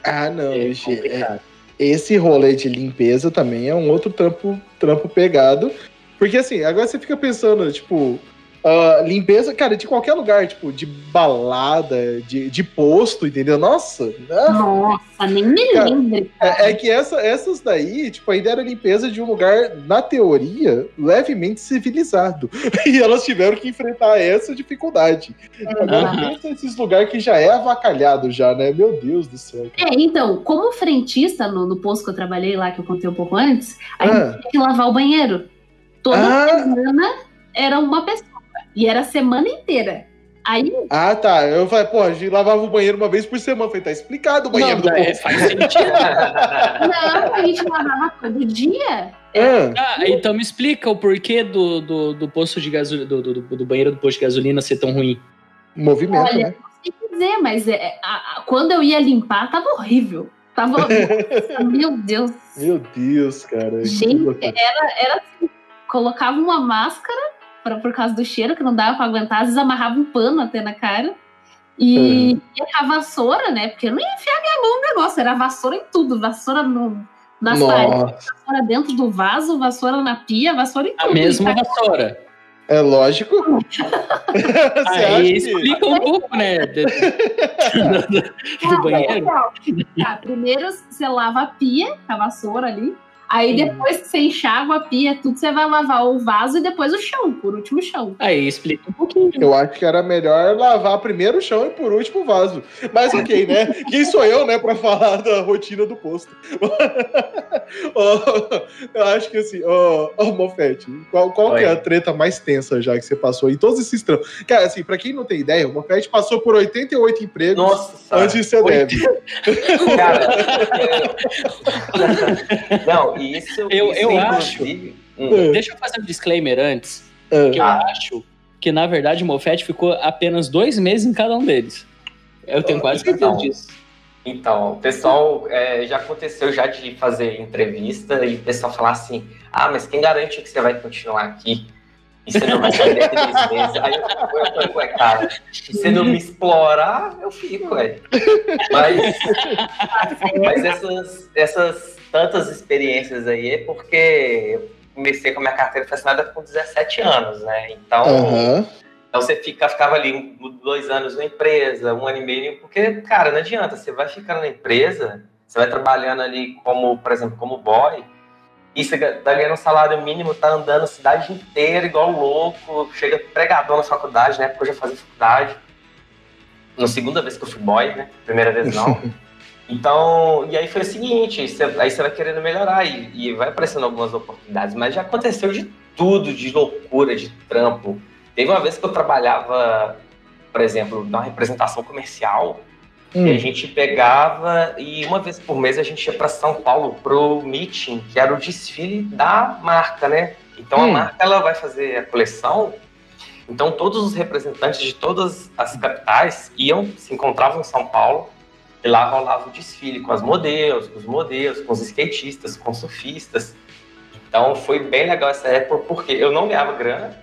Ah, não, é, é, esse rolê de limpeza também é um outro trampo, trampo pegado. Porque assim, agora você fica pensando, tipo, Uh, limpeza, cara, de qualquer lugar, tipo, de balada, de, de posto, entendeu? Nossa! Né? Nossa, nem me lembro. É, é, que essa, essas daí, tipo, ainda era limpeza de um lugar, na teoria, levemente civilizado. <laughs> E elas tiveram que enfrentar essa dificuldade. É, Agora, pensa esses lugares que já é avacalhado já, né? Meu Deus do céu. Cara. É, então, como frentista no, no posto que eu trabalhei lá, que eu contei um pouco antes, a gente ah. tinha que lavar o banheiro. Toda ah. semana era uma pessoa e era a semana inteira. Aí. Ah, tá. Eu falei, pô, a gente lavava o banheiro uma vez por semana. Eu falei, tá explicado o banheiro não, do é, faz sentido. <laughs> não, a gente lavava todo dia. É. Ah, então me explica o porquê do, do, do posto de gasolina, do, do, do, banheiro do posto de gasolina ser tão ruim. Movimento, Olha, né? Não sei dizer, mas é, a, a, quando eu ia limpar, tava horrível. Tava. <laughs> meu Deus. Meu Deus, cara. Gente, era, era assim, colocava uma máscara pra, por causa do cheiro, que não dava pra aguentar, às vezes amarrava um pano até na cara. E, uhum. e a vassoura, né? Porque eu não ia enfiar minha mão no negócio, era vassoura em tudo, vassoura no, nas paredes, vassoura dentro do vaso, vassoura na pia, vassoura em tudo. A mesma vassoura. É lógico. <laughs> Aí explica que... um pouco, né? <laughs> Do, do, do banheiro. Tá, primeiro você lava a pia, a vassoura ali. Aí depois que você enxágua a pia, tudo você vai lavar o vaso e depois o chão, por último o chão. Aí explica um pouquinho. Eu acho que era melhor lavar primeiro o chão e por último o vaso. Mas ok, <laughs> né? Quem sou eu, né, pra falar da rotina do posto? <laughs> oh, eu acho que assim, ó, oh, oh, Mofete, qual, qual é a treta mais tensa já que você passou em todos esses trampos? Cara, assim, pra quem não tem ideia, o Mofete passou por 88 empregos Nossa, antes de ser deve. <laughs> Cara, não, isso. Eu, isso eu acho. Hum. Deixa eu fazer um disclaimer antes. Uh. Que eu ah. acho que, na verdade, o Mofete ficou apenas dois meses em cada um deles. Eu tenho quase certeza então, disso. Então, o pessoal é, já aconteceu já de fazer entrevista e o pessoal falar assim: ah, mas quem garante que você vai continuar aqui? E você não vai sair daqui três meses. Aí eu falei, ué, cara, se você não me explorar, eu fico, ué. Mas, mas essas, essas tantas experiências aí é porque eu comecei com a minha carteira fascinada com 17 anos, né? Então, uhum. Então você fica, ficava ali dois anos na empresa, um ano e meio, porque, cara, não adianta, você vai ficando na empresa, você vai trabalhando ali como, por exemplo, como boy, e você tá ganhando um salário mínimo, tá andando a cidade inteira igual louco, chega pregador na faculdade, né? Porque eu já fazia faculdade. Na segunda vez que eu fui boy, né? Primeira vez não. <laughs> Então, e aí foi o seguinte, você, aí você vai querendo melhorar e, e vai aparecendo algumas oportunidades, mas já aconteceu de tudo, de loucura, de trampo. Teve uma vez que eu trabalhava, por exemplo, numa representação comercial, hum. e a gente pegava e uma vez por mês a gente ia para São Paulo pro meeting, que era o desfile da marca, né? Então hum. a marca ela vai fazer a coleção então todos os representantes de todas as capitais iam se encontravam em São Paulo e lá rolava o desfile com as modelos, com os modelos, com os skatistas, com os surfistas. Então foi bem legal essa época porque eu não ganhava grana,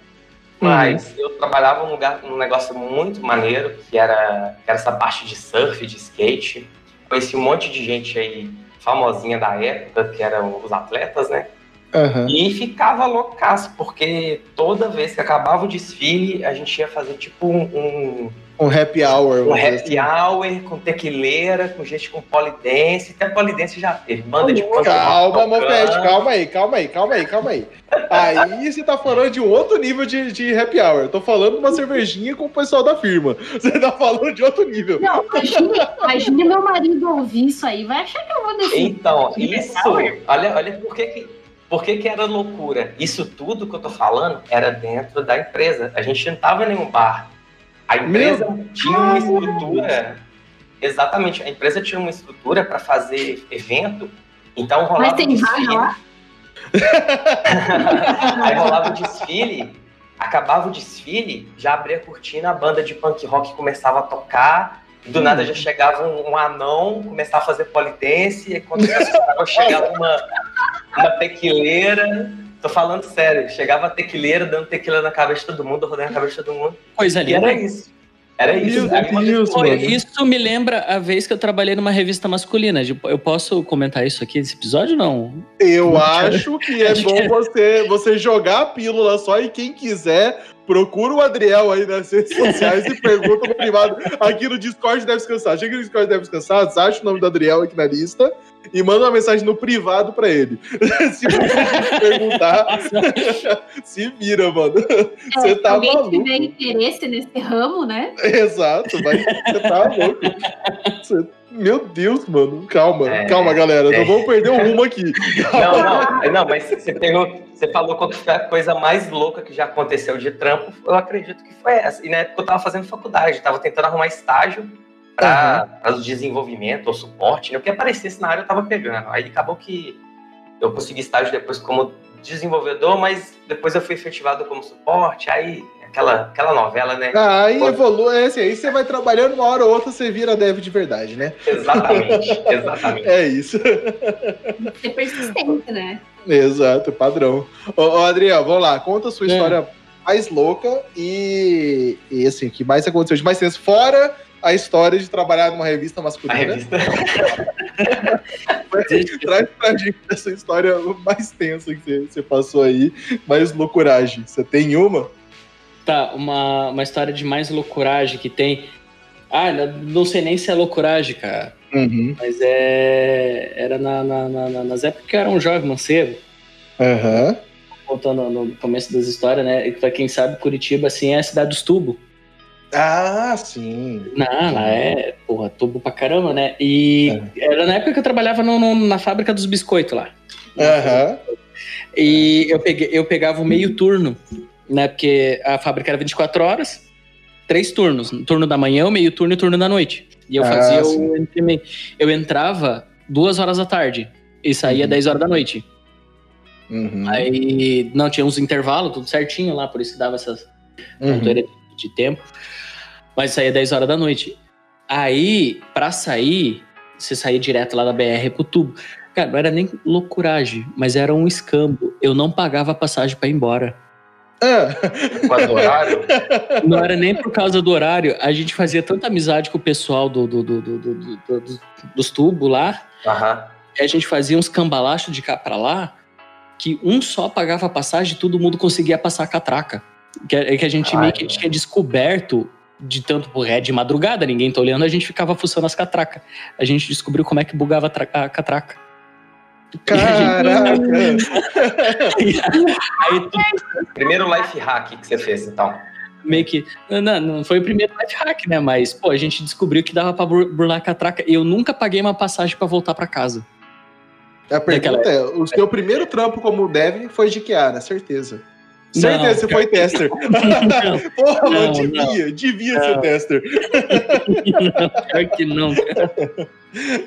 mas uhum. eu trabalhava num lugar, num negócio muito maneiro que era, que era essa parte de surf, de skate. Conheci um monte de gente aí famosinha da época, que eram os atletas, né? Uhum. E ficava loucaço, porque toda vez que acabava o desfile, a gente ia fazer tipo um. Um, um happy hour. Um happy assim. hour com tequileira, com gente com polidense. Até polidense já teve. Banda de Calma, Mofete, calma aí, calma aí, calma aí, calma aí. Aí você tá falando de um outro nível de, de happy hour. Eu tô falando de uma cervejinha com o pessoal da firma. Você tá falando de outro nível. Não, imagina, imagina meu marido ouvir isso aí. Vai achar que eu vou descer. Então, isso. Olha, olha por que. que por que, que era loucura? Isso tudo que eu tô falando era dentro da empresa. A gente não tava em nenhum bar. A empresa Meu tinha uma estrutura. Exatamente, a empresa tinha uma estrutura para fazer evento. Então rolava. Mas tem desfile. lá? <laughs> Aí rolava o desfile, acabava o desfile, já abria a cortina, a banda de punk rock começava a tocar. Do hum. nada já chegava um, um anão, começava a fazer polidense, e quando chegava uma, uma tequileira. Tô falando sério, chegava a tequileira dando tequila na cabeça de todo mundo, rodando a cabeça de todo mundo. Coisa linda. E era isso. Era isso. Deus, isso me lembra a vez que eu trabalhei numa revista masculina. Eu posso comentar isso aqui nesse episódio não? Eu acho que é <laughs> bom você, você jogar a pílula só e quem quiser procura o Adriel aí nas redes sociais e pergunta no privado. Aqui no Discord deve descansar. Chega no Discord deve descansar, acha o nome do Adriel aqui na lista e manda uma mensagem no privado pra ele. <laughs> se você perguntar, <laughs> se vira, mano. É, você tá alguém maluco. tiver interesse nesse ramo, né? Exato, mas você tá louco. Você... Meu Deus, mano. Calma, é, calma, galera. É. Não vamos perder o rumo aqui. <laughs> Não, não, não, mas você, pegou, você falou qual foi a coisa mais louca que já aconteceu de trampo. Eu acredito que foi essa. E na época eu tava fazendo faculdade, tava tentando arrumar estágio para uhum. o desenvolvimento ou suporte, né? o que aparecesse na área eu estava pegando. Aí acabou que eu consegui estágio depois como desenvolvedor, mas depois eu fui efetivado como suporte, aí aquela, aquela novela, né? Ah, aí evolui, é assim, aí você vai trabalhando, uma hora ou outra você vira dev de verdade, né? Exatamente, <laughs> exatamente. é isso. Ser persistente, né? Exato, padrão. Ô, ô Adriel, vamos lá, conta a sua é. história mais louca e, e assim, o que mais aconteceu de mais tenso, fora a história de trabalhar numa revista masculina. A revista. <laughs> Traz pra gente essa história mais tensa que você, passou aí, mais loucuragem. Você tem uma? Tá, uma, uma história de mais loucuragem que tem. Ah, não sei nem se é loucuragem, cara. Uhum. Mas é. Era na, na, na, nas épocas que eu era um jovem mancebo. Aham. Uhum. Voltando no começo das histórias, né? Pra quem sabe, Curitiba, assim, é a cidade dos tubos. Ah, sim. Não, lá é, porra, tubo pra caramba, né? E é. era na época que eu trabalhava no, no, na fábrica dos biscoitos lá. Aham. Uhum. E eu, peguei, eu pegava o meio turno, né? Porque a fábrica era 24 horas, três turnos. Turno da manhã, o meio turno e turno da noite. E eu ah, fazia o Eu entrava duas horas da tarde e saía uhum. 10 horas da noite. Uhum. Aí não tinha uns intervalos, tudo certinho lá, por isso que dava essas uhum. de tempo. Mas saía 10 horas da noite. Aí, pra sair, você saía direto lá da BR pro tubo. Cara, não era nem loucuragem, mas era um escambo. Eu não pagava passagem para ir embora. Ah. do horário? <laughs> Não era nem por causa do horário. A gente fazia tanta amizade com o pessoal do, do, do, do dos tubos lá. Uhum. a gente fazia uns cambalachos de cá pra lá. Que um só pagava passagem e todo mundo conseguia passar a catraca. Que, é que a gente Ai, meio que tinha descoberto de tanto por é de madrugada, ninguém tá olhando, a gente ficava fuçando as catracas. A gente descobriu como é que bugava a, a catraca. Caraca! Aí tu Primeiro life hack que você fez, então. meio que. Não, não foi o primeiro life hack, né? Mas, pô, a gente descobriu que dava pra bur- burlar a catraca. E eu nunca paguei uma passagem pra voltar pra casa. A pergunta é: o seu primeiro trampo como dev foi de Kiara, certeza. Não, Certeza, você foi tester. <laughs> <laughs> Porra, Não, não, devia, devia ser Não. tester. Não, <laughs> pior que não, cara.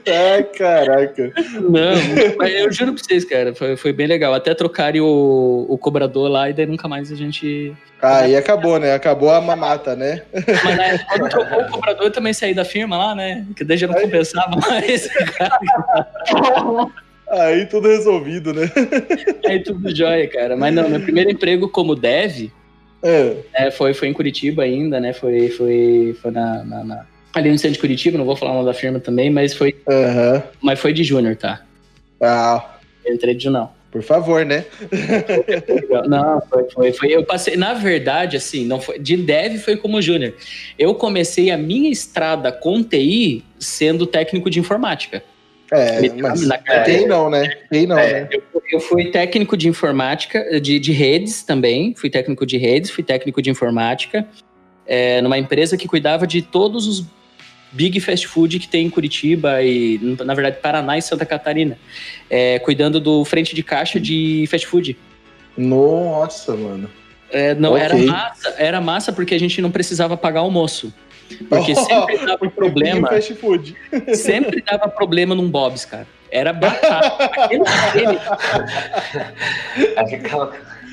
Ai, caraca. Não, mas eu juro pra vocês, cara, foi, foi bem legal. Até trocarem o, o cobrador lá e daí nunca mais a gente. Aí acabou, né? Acabou a mamata, né? Mas né, quando trocou o cobrador, eu também saí da firma lá, né? Que daí já não compensava mais. Aí tudo resolvido, né? <laughs> Aí tudo jóia, cara. Mas não, meu primeiro emprego como dev É. é, foi, foi em Curitiba ainda, né? Foi, foi, foi na, na- na- ali no centro de Curitiba, não vou falar o nome da firma também, mas foi, Aham. mas foi de júnior, tá? Ah, Eu entrei de não. por favor, né? <laughs> Não, foi, foi, foi. Eu passei, na verdade, assim, não foi. De dev foi como júnior. Eu comecei a minha estrada com TI sendo técnico de informática. É, mas na cara. quem não, né? Quem não, É. né? Eu fui técnico de informática, de, de redes também. Fui técnico de redes, fui técnico de informática. é, numa empresa que cuidava de todos os big fast food que tem em Curitiba e, na verdade, Paraná e Santa Catarina. é, cuidando do frente de caixa de fast food. Nossa, mano. É, não, Ok. era massa, era massa porque a gente não precisava pagar almoço. Porque sempre dava <laughs> problema, Fast food. sempre dava problema num Bob's, cara. Era batata. Aquele,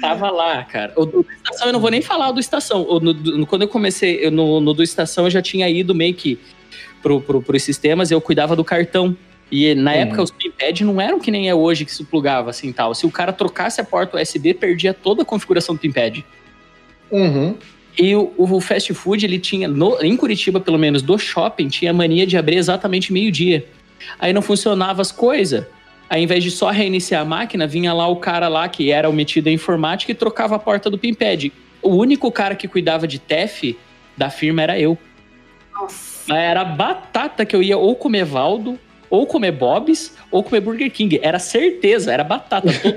tava lá, cara. O do Estação, eu não vou nem falar o do Estação. O no- do- quando eu comecei, eu, no, no do Estação, eu já tinha ido meio que pro, pro, pros sistemas, eu cuidava do cartão. E na Uhum. época os pinpad não eram que nem é hoje que se plugava assim tal. Se o cara trocasse a porta USB, perdia toda a configuração do pinpad. Uhum. E o, o fast food, ele tinha, no- em Curitiba, pelo menos, do shopping, tinha mania de abrir exatamente meio-dia. Aí não funcionava as coisas. Aí, ao invés de só reiniciar a máquina, vinha lá o cara lá que era o metido em informática e trocava a porta do pinpad. O único cara que cuidava de TEF da firma era eu. Nossa. Era batata que eu ia ou comer Valdo, ou comer Bob's, ou comer Burger King. Era certeza, era batata. Todo.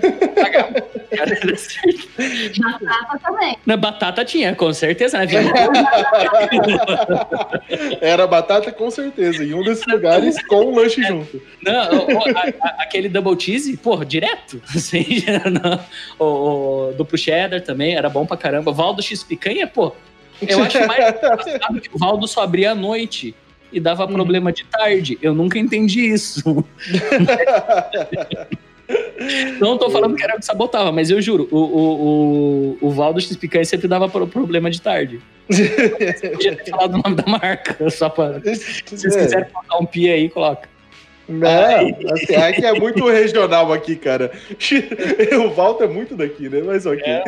Era certeza. Batata também. Na batata tinha, com certeza, né? <laughs> Era batata com certeza. Em um desses lugares com o lanche junto. Não, o- a- a- aquele double cheese, porra, direto. <laughs> Assim, não. O, o duplo cheddar também era bom pra caramba. Valdo X picanha, pô. <laughs> Eu acho mais engraçado que o Valdo só abria à noite e dava problema de tarde. Eu nunca entendi isso. <laughs> Não tô falando que era o que sabotava, mas eu juro, o, o, o, o Valdo X picanha sempre dava pro- problema de tarde. <laughs> Podia ter falado o nome da marca, só pra. <laughs> Se vocês É. quiserem colocar um pi aí, coloca. Não, assim, aqui é muito regional aqui, cara. O Walter é muito daqui, né? Mas ok. É.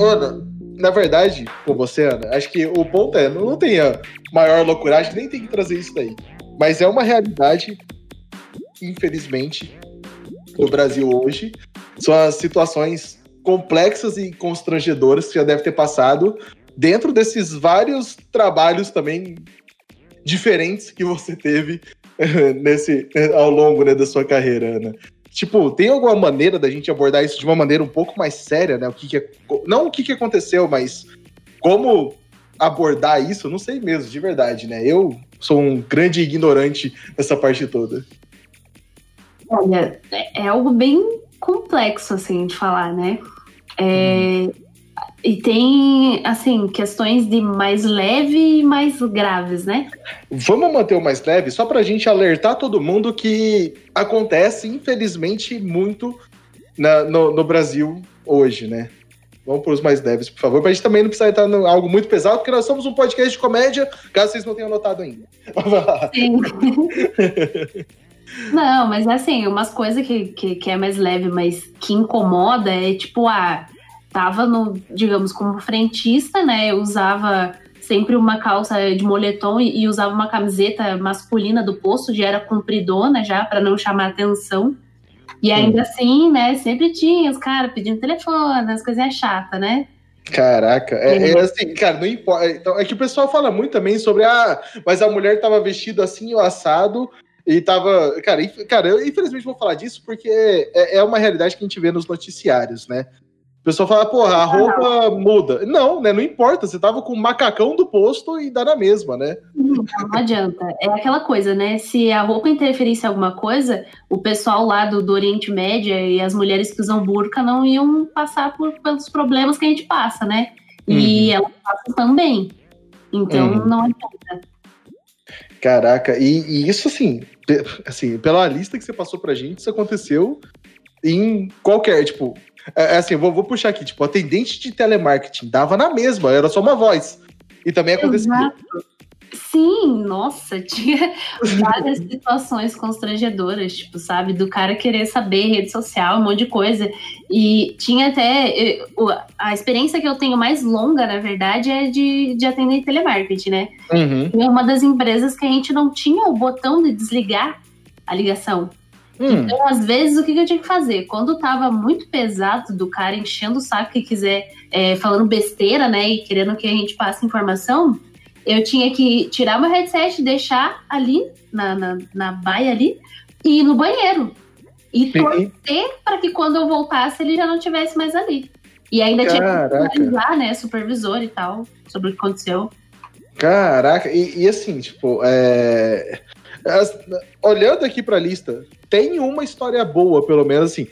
Ana, na verdade, com você, Ana, acho que o ponto é, não tem a maior loucuragem, nem tem que trazer isso daí. Mas é uma realidade, infelizmente, no Brasil hoje. São as situações complexas e constrangedoras que já deve ter passado dentro desses vários trabalhos também diferentes que você teve <laughs> nesse ao longo né, da sua carreira, Ana. Tipo, tem alguma maneira da gente abordar isso de uma maneira um pouco mais séria, né? O que, que não o que, que aconteceu, mas como abordar isso? Não sei mesmo, de verdade, né? Eu sou um grande ignorante nessa parte toda. Olha, é é algo bem complexo, assim, de falar, né? É, E tem, assim, questões de mais leve e mais graves, né? Vamos manter o mais leve, só pra gente alertar todo mundo que acontece, infelizmente, muito na- no, no Brasil hoje, né? Vamos para os mais leves, por favor, pra gente também não precisar entrar em algo muito pesado, porque nós somos um podcast de comédia, caso vocês não tenham notado ainda. <laughs> Sim. <laughs> Não, mas assim, umas coisas que, que, que é mais leve, mas que incomoda é tipo, ah, tava no, digamos, como frentista, né? Eu usava sempre uma calça de moletom e, e usava uma camiseta masculina do posto, já era compridona já, para não chamar atenção. E ainda hum. assim, né, sempre tinha os caras pedindo telefone, as coisinhas chatas, né? Caraca, é, é, assim, cara, não importa. Então, é que o pessoal fala muito também sobre, ah, mas a mulher tava vestida assim, o assado, e tava. Cara, cara, eu infelizmente vou falar disso porque é, é uma realidade que a gente vê nos noticiários, né? O pessoal fala, porra, a roupa muda. Não, né? Não importa. Você tava com o macacão do posto e dá na mesma, né? Não, não adianta. É aquela coisa, né? Se a roupa interferisse em alguma coisa, o pessoal lá do, do Oriente Médio e as mulheres que usam burca não iam passar por, pelos problemas que a gente passa, né? E uhum. elas passam também. Então uhum. não adianta. Caraca, e, e, isso assim, assim, pela lista que você passou pra gente, isso aconteceu em qualquer, tipo, é, é, assim, vou, vou puxar aqui, tipo, atendente de telemarketing dava na mesma, era só uma voz. E também acontecia. Exato. Sim, nossa, <laughs> tinha várias situações constrangedoras, tipo, sabe, do cara querer saber rede social, um monte de coisa. E tinha até. A experiência que eu tenho mais longa, na verdade, é de, de atender telemarketing, né? Uhum. E é uma das empresas que a gente não tinha o botão de desligar a ligação. Hum. Então, às vezes, o que eu tinha que fazer? Quando tava muito pesado do cara enchendo o saco que quiser, é, falando besteira, né, e querendo que a gente passe informação, eu tinha que tirar meu headset, deixar ali, na, na, na baia ali, e ir no banheiro. E torcer para que quando eu voltasse ele já não tivesse mais ali. E ainda Caraca. tinha que avisar, né, supervisor e tal, sobre o que aconteceu. Caraca, e, e assim, tipo, é... As, olhando aqui para a lista, tem uma história boa, pelo menos assim.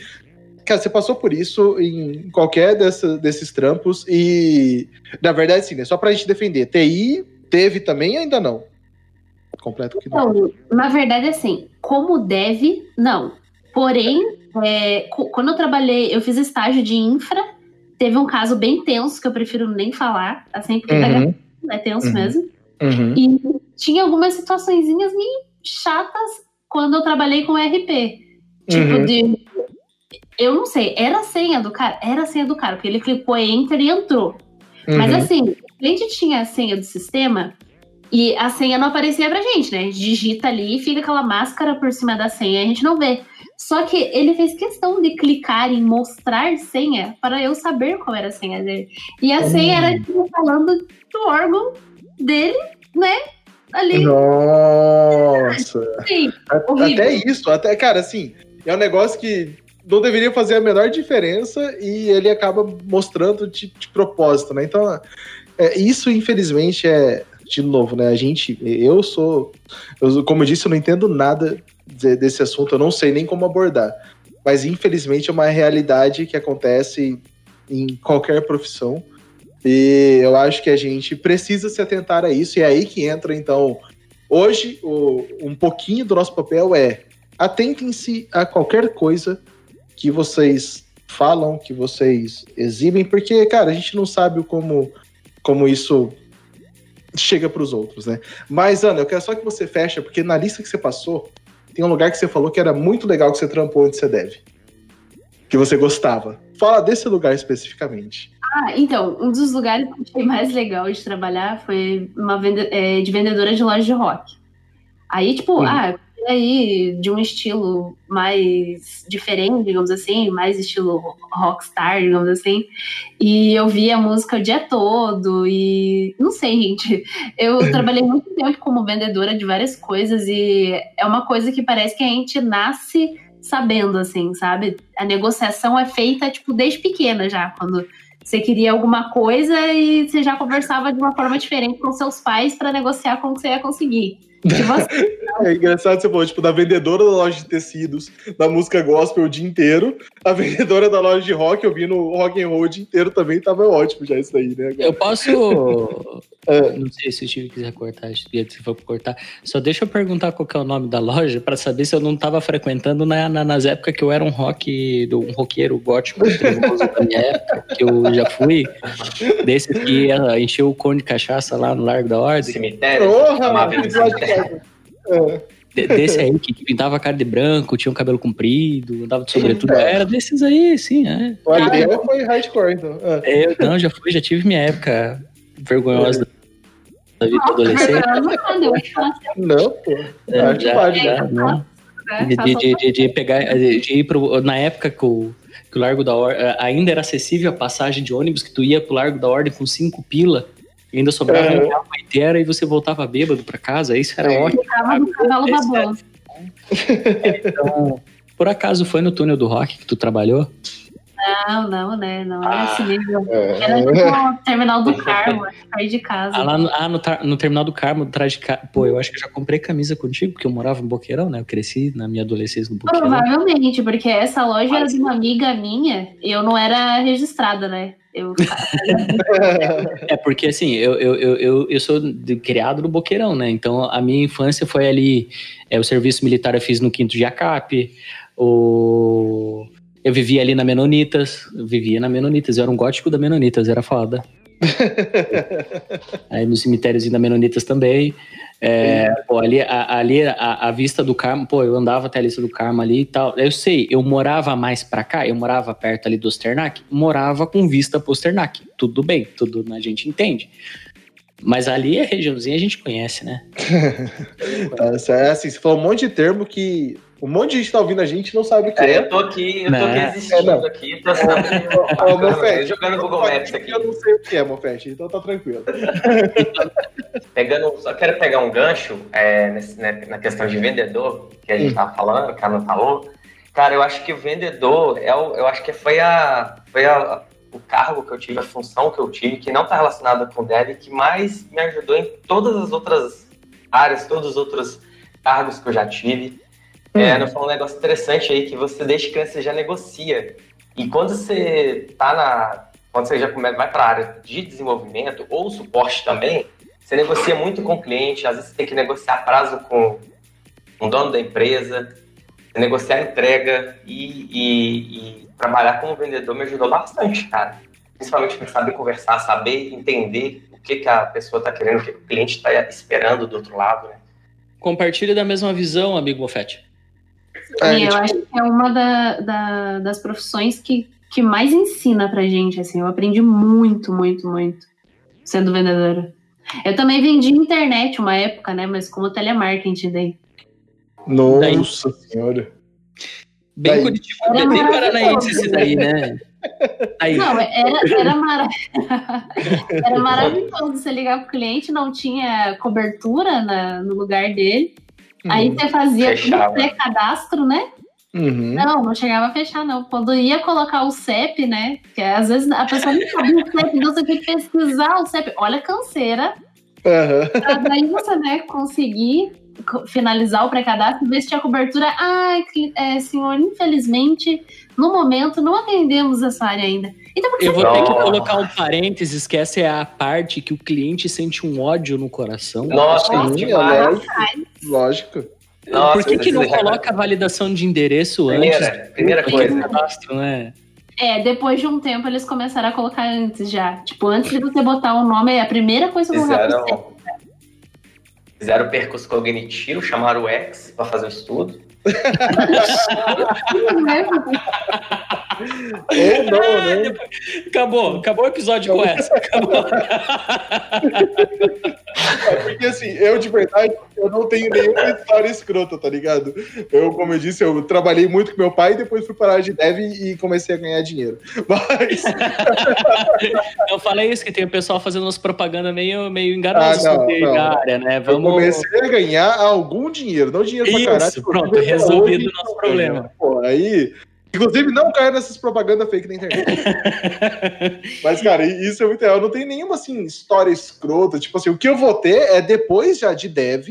Cara, você passou por isso em qualquer dessa, desses trampos e, na verdade, sim, né? Só pra gente defender. TI teve também ainda não? Completo que não. Então, na verdade, assim, como deve, não. Porém, é, quando eu trabalhei, eu fiz estágio de infra, teve um caso bem tenso que eu prefiro nem falar, assim, porque uhum. é tenso uhum. mesmo. Uhum. E tinha algumas situações meio chatas quando eu trabalhei com RP. Tipo, uhum. de. Eu não sei, era a senha do cara? Era a senha do cara, porque ele clicou enter e entrou. Uhum. Mas assim, a gente tinha a senha do sistema e a senha não aparecia pra gente, né? A gente digita ali e fica aquela máscara por cima da senha, a gente não vê. Só que ele fez questão de clicar em mostrar senha para eu saber qual era a senha dele. E a senha era tipo, falando do órgão dele, né? Ali. Nossa! Sim, até isso, até, cara, assim, é um negócio que não deveria fazer a menor diferença e ele acaba mostrando de, de propósito, né? Então, é, isso, infelizmente, é. De novo, né? A gente. Eu sou. Eu, como eu disse, eu não entendo nada de, desse assunto, eu não sei nem como abordar. Mas, infelizmente, é uma realidade que acontece em qualquer profissão. E eu acho que a gente precisa se atentar a isso, e é aí que entra, então, hoje, o, um pouquinho do nosso papel é atentem-se a qualquer coisa que vocês falam, que vocês exibem, porque, cara, a gente não sabe como, como isso chega para os outros, né? Mas, Ana, eu quero só que você feche, porque na lista que você passou, tem um lugar que você falou que era muito legal que você trampou onde você deve. Que você gostava. Fala desse lugar especificamente. Ah, então, um dos lugares que eu achei mais legal de trabalhar foi uma vende é, de vendedora de loja de rock. Aí, tipo, uhum. ah, aí de um estilo mais diferente, digamos assim, mais estilo rockstar, digamos assim. E eu via a música o dia todo e não sei, gente. Eu trabalhei muito tempo como vendedora de várias coisas e é uma coisa que parece que a gente nasce sabendo, assim, sabe? A negociação é feita, tipo, desde pequena já, quando você queria alguma coisa e você já conversava de uma forma diferente com seus pais para negociar como você ia conseguir. Você... <laughs> é engraçado você falou, tipo, da vendedora da loja de tecidos, da música gospel o dia inteiro, a <laughs> vendedora da loja de rock, eu vi no rock and roll o dia inteiro também, tava ótimo já isso aí, né? Eu posso... <laughs> é. Não sei se o Steve quiser cortar, se for cortar. Só deixa eu perguntar qual é o nome da loja para saber se eu não tava frequentando na, na, nas épocas que eu era um rock, um roqueiro gótico da minha época, que eu já fui, desses que encheu o cone de cachaça lá no Largo da Ordem. Cemitério. Porra. Desse aí que pintava a cara de branco, tinha um cabelo comprido, andava de sobretudo. É. Era desses aí, sim. É. O Adriano foi hardcore, então. É. Eu, não, já fui, já tive minha época vergonhosa da vida adolescente. Não, pô. É, já, já, não. né? De, Faça de, de, de pegar, de ir pro, na época que o, que o Largo da Ordem ainda era acessível a passagem de ônibus, que tu ia pro Largo da Ordem com cinco pila, e ainda sobrava Uhum. uma inteira e você voltava bêbado pra casa, isso era Sim. ótimo. Ficava no cavalo é- bola. Então, por acaso foi no túnel do rock que tu trabalhou? Não, não, né? Não era Ah. esse nível. É. Era tipo o terminal do Carmo, sair de casa. Ah, lá no, ah, no, no terminal do Carmo, atrás de casa. Pô, eu acho que eu já comprei camisa contigo, porque eu morava no Boqueirão, né? Eu cresci na minha adolescência no Boqueirão. Provavelmente, porque essa loja era de uma amiga minha e eu não era registrada, né? Eu <laughs> É, porque assim, eu, eu, eu, eu, eu sou de- criado no Boqueirão, né? Então a minha infância foi ali. É, o serviço militar eu fiz no quinto de ACAP. O... Eu vivia ali na Menonitas. Eu vivia na Menonitas. Eu era um gótico da Menonitas, era foda. <laughs> Aí no cemitériozinho da Menonitas também. É, pô, ali, a, ali a, a vista do Carmo, pô, eu andava até a lista do Carmo ali e tal. Eu sei, eu morava mais pra cá, eu morava perto ali do Osternac, morava com vista pro Osternac. Tudo bem, tudo a gente entende. Mas ali a regiãozinha a gente conhece, né? <laughs> Tá, é assim, você falou um monte de termo que um monte de gente tá ouvindo a gente e não sabe o que É, é. eu tô aqui, eu tô Né? aqui É, existindo não. aqui, tô sendo Ô, bacana, Mofete, jogando Google Maps aqui. Eu não sei o que é, Mofete, então tá tranquilo. <laughs> Pegando, só quero pegar um gancho é, nesse- né, na questão de vendedor, que a gente Hum. tava falando, que a Ana falou. Cara, eu acho que o vendedor, é o, eu acho que foi, a, foi a, o cargo que eu tive, a função que eu tive, que não está relacionada com o dev, que mais me ajudou em todas as outras áreas, todos os outros cargos que eu já tive. É, Hum. não foi um negócio interessante aí, que você desde criança você já negocia. E quando você tá na. Quando você já come- vai para a área de desenvolvimento ou suporte também, você negocia muito com o cliente, às vezes você tem que negociar prazo com o dono da empresa, negociar entrega e, e- e trabalhar como vendedor me ajudou bastante, cara. Principalmente para saber conversar, saber entender o que, que a pessoa está querendo, o que o cliente está esperando do outro lado, né? Compartilhe da mesma visão, amigo Mofete. É, e eu tipo, acho que é uma da- da- das profissões que, que mais ensina pra gente, assim. Eu aprendi muito, muito, muito sendo vendedora. Eu também vendi internet uma época, né? Mas como telemarketing daí. Nossa senhora. Bem Daí. Curitiba, Era bem maravilhoso. paranaense esse daí, né? Aí, Não, era, era, mara... <laughs> era maravilhoso. Você ligar pro cliente, não tinha cobertura na- no lugar dele. Aí você fazia tudo Fechava. pré-cadastro, né? Uhum. Não, não chegava a fechar, não. Quando ia colocar o CEP, né? Que às vezes a pessoa não sabia o CEP, então você tem que pesquisar o CEP. Olha a canseira. Pra daí você, né, conseguir co- finalizar o pré-cadastro, ver se tinha cobertura. Ai, cli- é, senhor, infelizmente, no momento, não atendemos essa área ainda. Então, eu vou ter que Nossa. colocar um parênteses, que essa é a parte que o cliente sente um ódio no coração. Nossa, Sim, é demais. lógico. Lógico. Nossa, Por que, que não coloca a validação de endereço Primeira, antes? primeira coisa. cadastro, né? É, depois de um tempo eles começaram a colocar antes já. Tipo, antes de você botar o nome, é a primeira coisa que eu vou. Fizeram, o percurso cognitivo, chamaram o ex para fazer o estudo. Ou não, né? Acabou, acabou o episódio com essa. Acabou. É Porque assim, eu de verdade, eu não tenho nenhuma história escrota, tá ligado? Eu, como eu disse, eu trabalhei muito com meu pai e depois fui parar de dev e comecei a ganhar dinheiro. Mas. <laughs> Eu falei isso, que tem o pessoal fazendo umas propagandas meio, meio enganosas Ah, não, não. área, né? Eu Vamos. comecei a ganhar algum dinheiro, não dinheiro pra Isso, caralho. pronto, resolvido hoje o nosso problema. ganho. Pô, aí. Inclusive, não caia nessas propagandas fake na internet. <laughs> Mas, cara, isso é muito real. Não tem nenhuma, assim, história escrota. Tipo assim, o que eu vou ter é depois já de dev.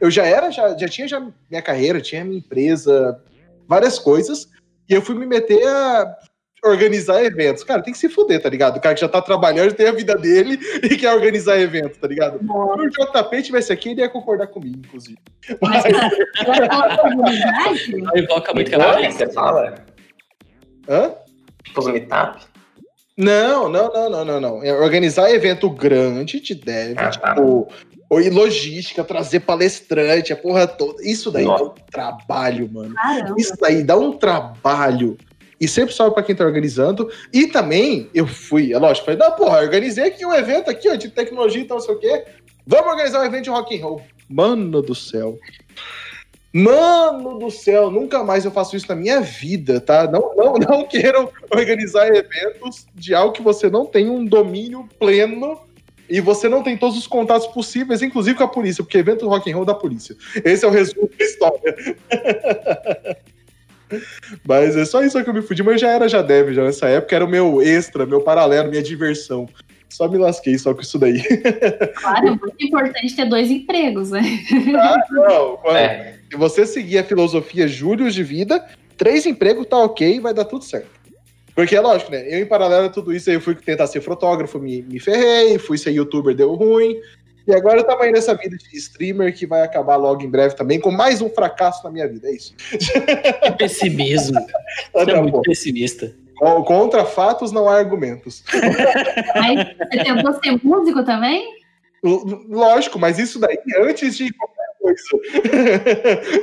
Eu já era, já, já tinha já minha carreira, tinha minha empresa, várias coisas. E eu fui me meter a organizar eventos. Cara, tem que se fuder, tá ligado? O cara que já tá trabalhando, tem a vida dele <laughs> e quer organizar evento, tá ligado? Se o JP tivesse aqui, ele ia concordar comigo, inclusive. Mas, cara, eu invoca <laughs> muito Meetup, caralho. você fala? Hã? Tipo os meetup? Não, não, não, não, não, não. É organizar evento grande de dev, Ah, tá. tipo, ou e logística, trazer palestrante, a porra toda. Isso daí Nossa. dá um trabalho, mano. caramba. Isso daí dá um trabalho. E sempre sobe pra quem tá organizando. E também, eu fui, é lógico, falei, não, porra, organizei aqui um evento aqui, ó, de tecnologia e tal, não sei o quê. Vamos organizar um evento de rock and roll. Mano do céu. Mano do céu, nunca mais eu faço isso na minha vida, tá? Não, não, <laughs> não queiram organizar eventos de algo que você não tem um domínio pleno e você não tem todos os contatos possíveis, inclusive com a polícia, porque evento rock and roll da polícia. Esse é o resumo da história. <laughs> mas é só isso que eu me fudi, mas já era já deve, já nessa época era o meu extra, meu paralelo, minha diversão. Só me lasquei só com isso daí. <laughs> Claro, é muito importante ter dois empregos, né? Ah, não. É. Se você seguir a filosofia Júlios de vida, três empregos tá ok, vai dar tudo certo. Porque é lógico, né? Eu, em paralelo a tudo isso, eu fui tentar ser fotógrafo, me, me ferrei, fui ser youtuber, deu ruim. E agora eu tava aí nessa vida de streamer que vai acabar logo em breve também, com mais um fracasso na minha vida. É isso. Que pessimismo. <laughs> Você é tá muito pessimista. Contra fatos não há argumentos. <laughs> Mas você tentou ser músico também? Lógico, mas isso daí antes de qualquer coisa.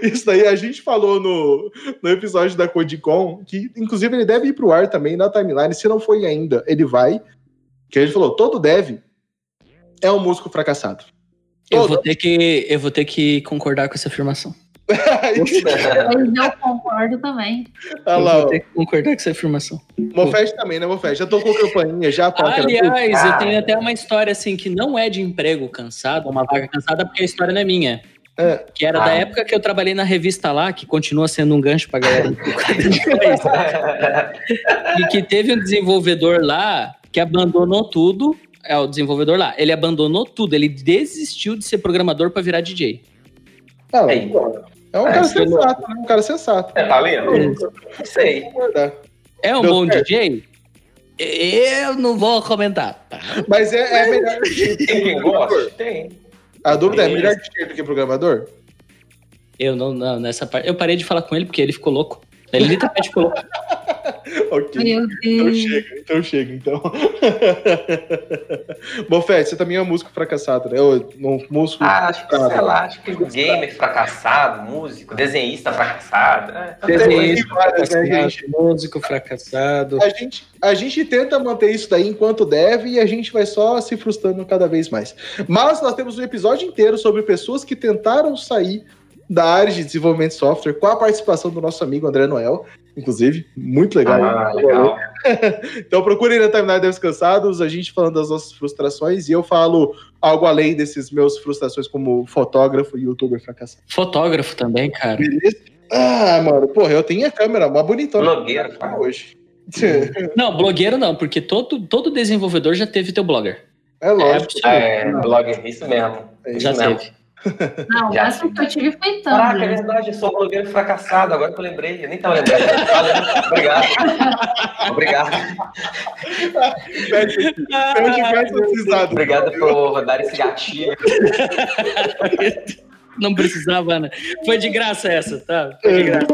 <laughs> Isso daí a gente falou no, no episódio da Codicon, que inclusive ele deve ir pro ar também na timeline. Se não foi ainda, ele vai. Que a gente falou, todo deve é um músico fracassado. Eu vou, ter que, eu vou ter que concordar com essa afirmação. <laughs> eu concordo também. Ah lá, eu vou ter que concordar com essa afirmação. Mofete também, né, Mofete? Já tô com campainha, já. Aliás, eu tenho até uma história assim que não é de emprego cansado, uma vaga cansada, porque a história não é minha. É. Que era ah. da época que eu trabalhei na revista lá, que continua sendo um gancho pra galera. <laughs> e que teve um desenvolvedor lá que abandonou tudo. É o desenvolvedor lá. Ele abandonou tudo. Ele desistiu de ser programador para virar DJ. Ah, é, é um é, cara sensato, né? Um cara sensato. É, tá vendo? Sei. É um bom DJ? Eu não vou comentar. Tá? Mas é, é melhor. Tem quem gosta? Tem. A dúvida é melhor DJ do que programador? Eu não, não, nessa parte. Eu parei de falar com ele porque ele ficou louco. Ele literalmente louco. <laughs> ok. Meu Deus. Então chega, então chega, então. <laughs> Bofete, você também é um músico fracassado, né? Um músico. Ah, acho que, sei lá, acho que gamer fracassado, músico, desenhista fracassado. Né? Desenhista fracassado, né, músico fracassado. A gente, a gente tenta manter isso daí enquanto deve e a gente vai só se frustrando cada vez mais. Mas nós temos um episódio inteiro sobre pessoas que tentaram sair da área de desenvolvimento de software, com a participação do nosso amigo André Noel, inclusive, muito legal. Ah, legal. <laughs> então procurem na Timeline Devs Cansados, a gente falando das nossas frustrações, e eu falo algo além desses meus frustrações como fotógrafo e youtuber fracassado. Fotógrafo também, cara. Beleza? Ah, mano, porra, eu tenho a câmera, uma bonitona. Blogueiro, hoje. <laughs> Não, blogueiro não, porque todo, todo desenvolvedor já teve teu blogger. É lógico. É, é blogger, isso mesmo. É isso já mesmo. teve. Não, <laughs> o máximo que eu tive foi tanto. Caraca, é verdade, eu sou um blogueiro fracassado, agora que eu lembrei. Eu nem tava lembrando. Obrigado. <laughs> Obrigado. Pede, pede Obrigado por dar esse gatinho. <laughs> Não precisava, Ana. Foi de graça essa, tá? Foi de graça.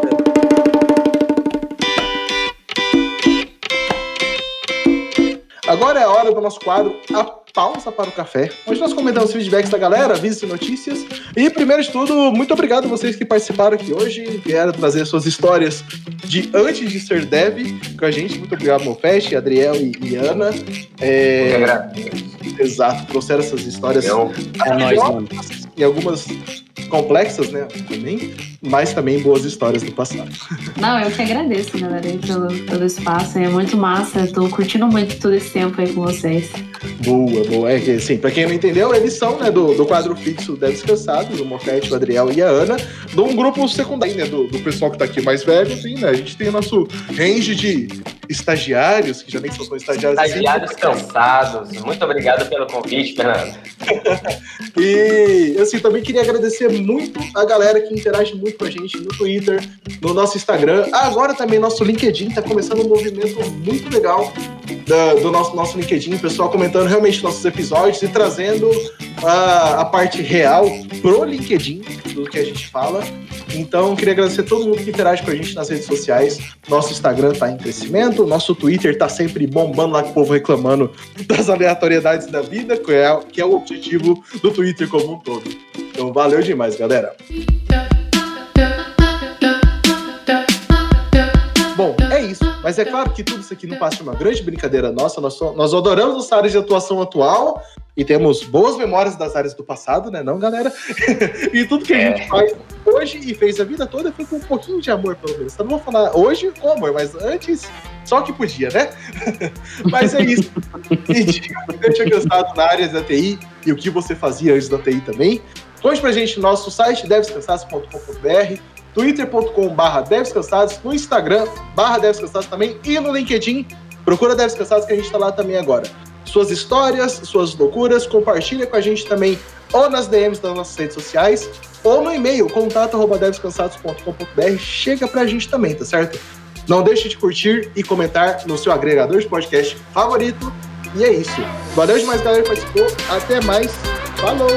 Agora é a hora do nosso quadro A Pausa para o Café, onde nós comentamos os feedbacks da galera, avisos e notícias. E, primeiro de tudo, muito obrigado a vocês que participaram aqui hoje, vieram trazer suas histórias de antes de ser dev com a gente. Muito obrigado, Mofest, Adriel e, e Ana. É... Exato, trouxeram essas histórias. É nóis, mano. E algumas complexas, né? Também, mas também boas histórias do passado. Não, eu que agradeço, galera, pelo, pelo espaço. É muito massa. Eu tô curtindo muito todo esse tempo aí com vocês. Boa, boa. É que, assim, pra quem não entendeu, eles são né, do, do quadro fixo Deve Descansados, o Mofete, o Adriel e a Ana, de um grupo secundário, né? Do, do pessoal que tá aqui mais velho, assim, né? A gente tem o nosso range de estagiários, que já nem são estagiários. Estagiários assim, cansados. Muito obrigado pelo convite, Fernando. <laughs> e, assim, também queria agradecer muito a galera que interage muito com a gente no Twitter, no nosso Instagram. Agora também nosso LinkedIn está começando um movimento muito legal da, do nosso, nosso LinkedIn, pessoal comentando realmente nossos episódios e trazendo a, a parte real pro LinkedIn do que a gente fala. Então, queria agradecer a todo mundo que interage com a gente nas redes sociais. Nosso Instagram está em crescimento, nosso Twitter está sempre bombando lá com o povo reclamando das aleatoriedades da vida, que é, que é o objetivo do Twitter como um todo. Então, valeu demais, galera. Bom, é isso. Mas é claro que tudo isso aqui não passa de uma grande brincadeira nossa. Nós, nós adoramos nossa área de atuação atual e temos boas memórias das áreas do passado, né? Não, galera? <laughs> e tudo que a gente é. faz hoje e fez a vida toda foi com um pouquinho de amor, pelo menos. Então não vou falar hoje com amor, mas antes só que podia, né? <laughs> mas é isso. E deixa cansado na área da TI e o que você fazia antes da TI também. Conte pra gente no nosso site, devescansados.com.br, twitter.com.br devescansados, no Instagram, barra devescansados também, e no LinkedIn, procura Deves Cansados que a gente tá lá também agora. Suas histórias, suas loucuras, compartilha com a gente também ou nas DMs das nossas redes sociais, ou no e-mail, contato.devescansados.com.br, chega pra gente também, tá certo? Não deixe de curtir e comentar no seu agregador de podcast favorito. E é isso. Valeu demais, galera, que participou. Até mais. Falou!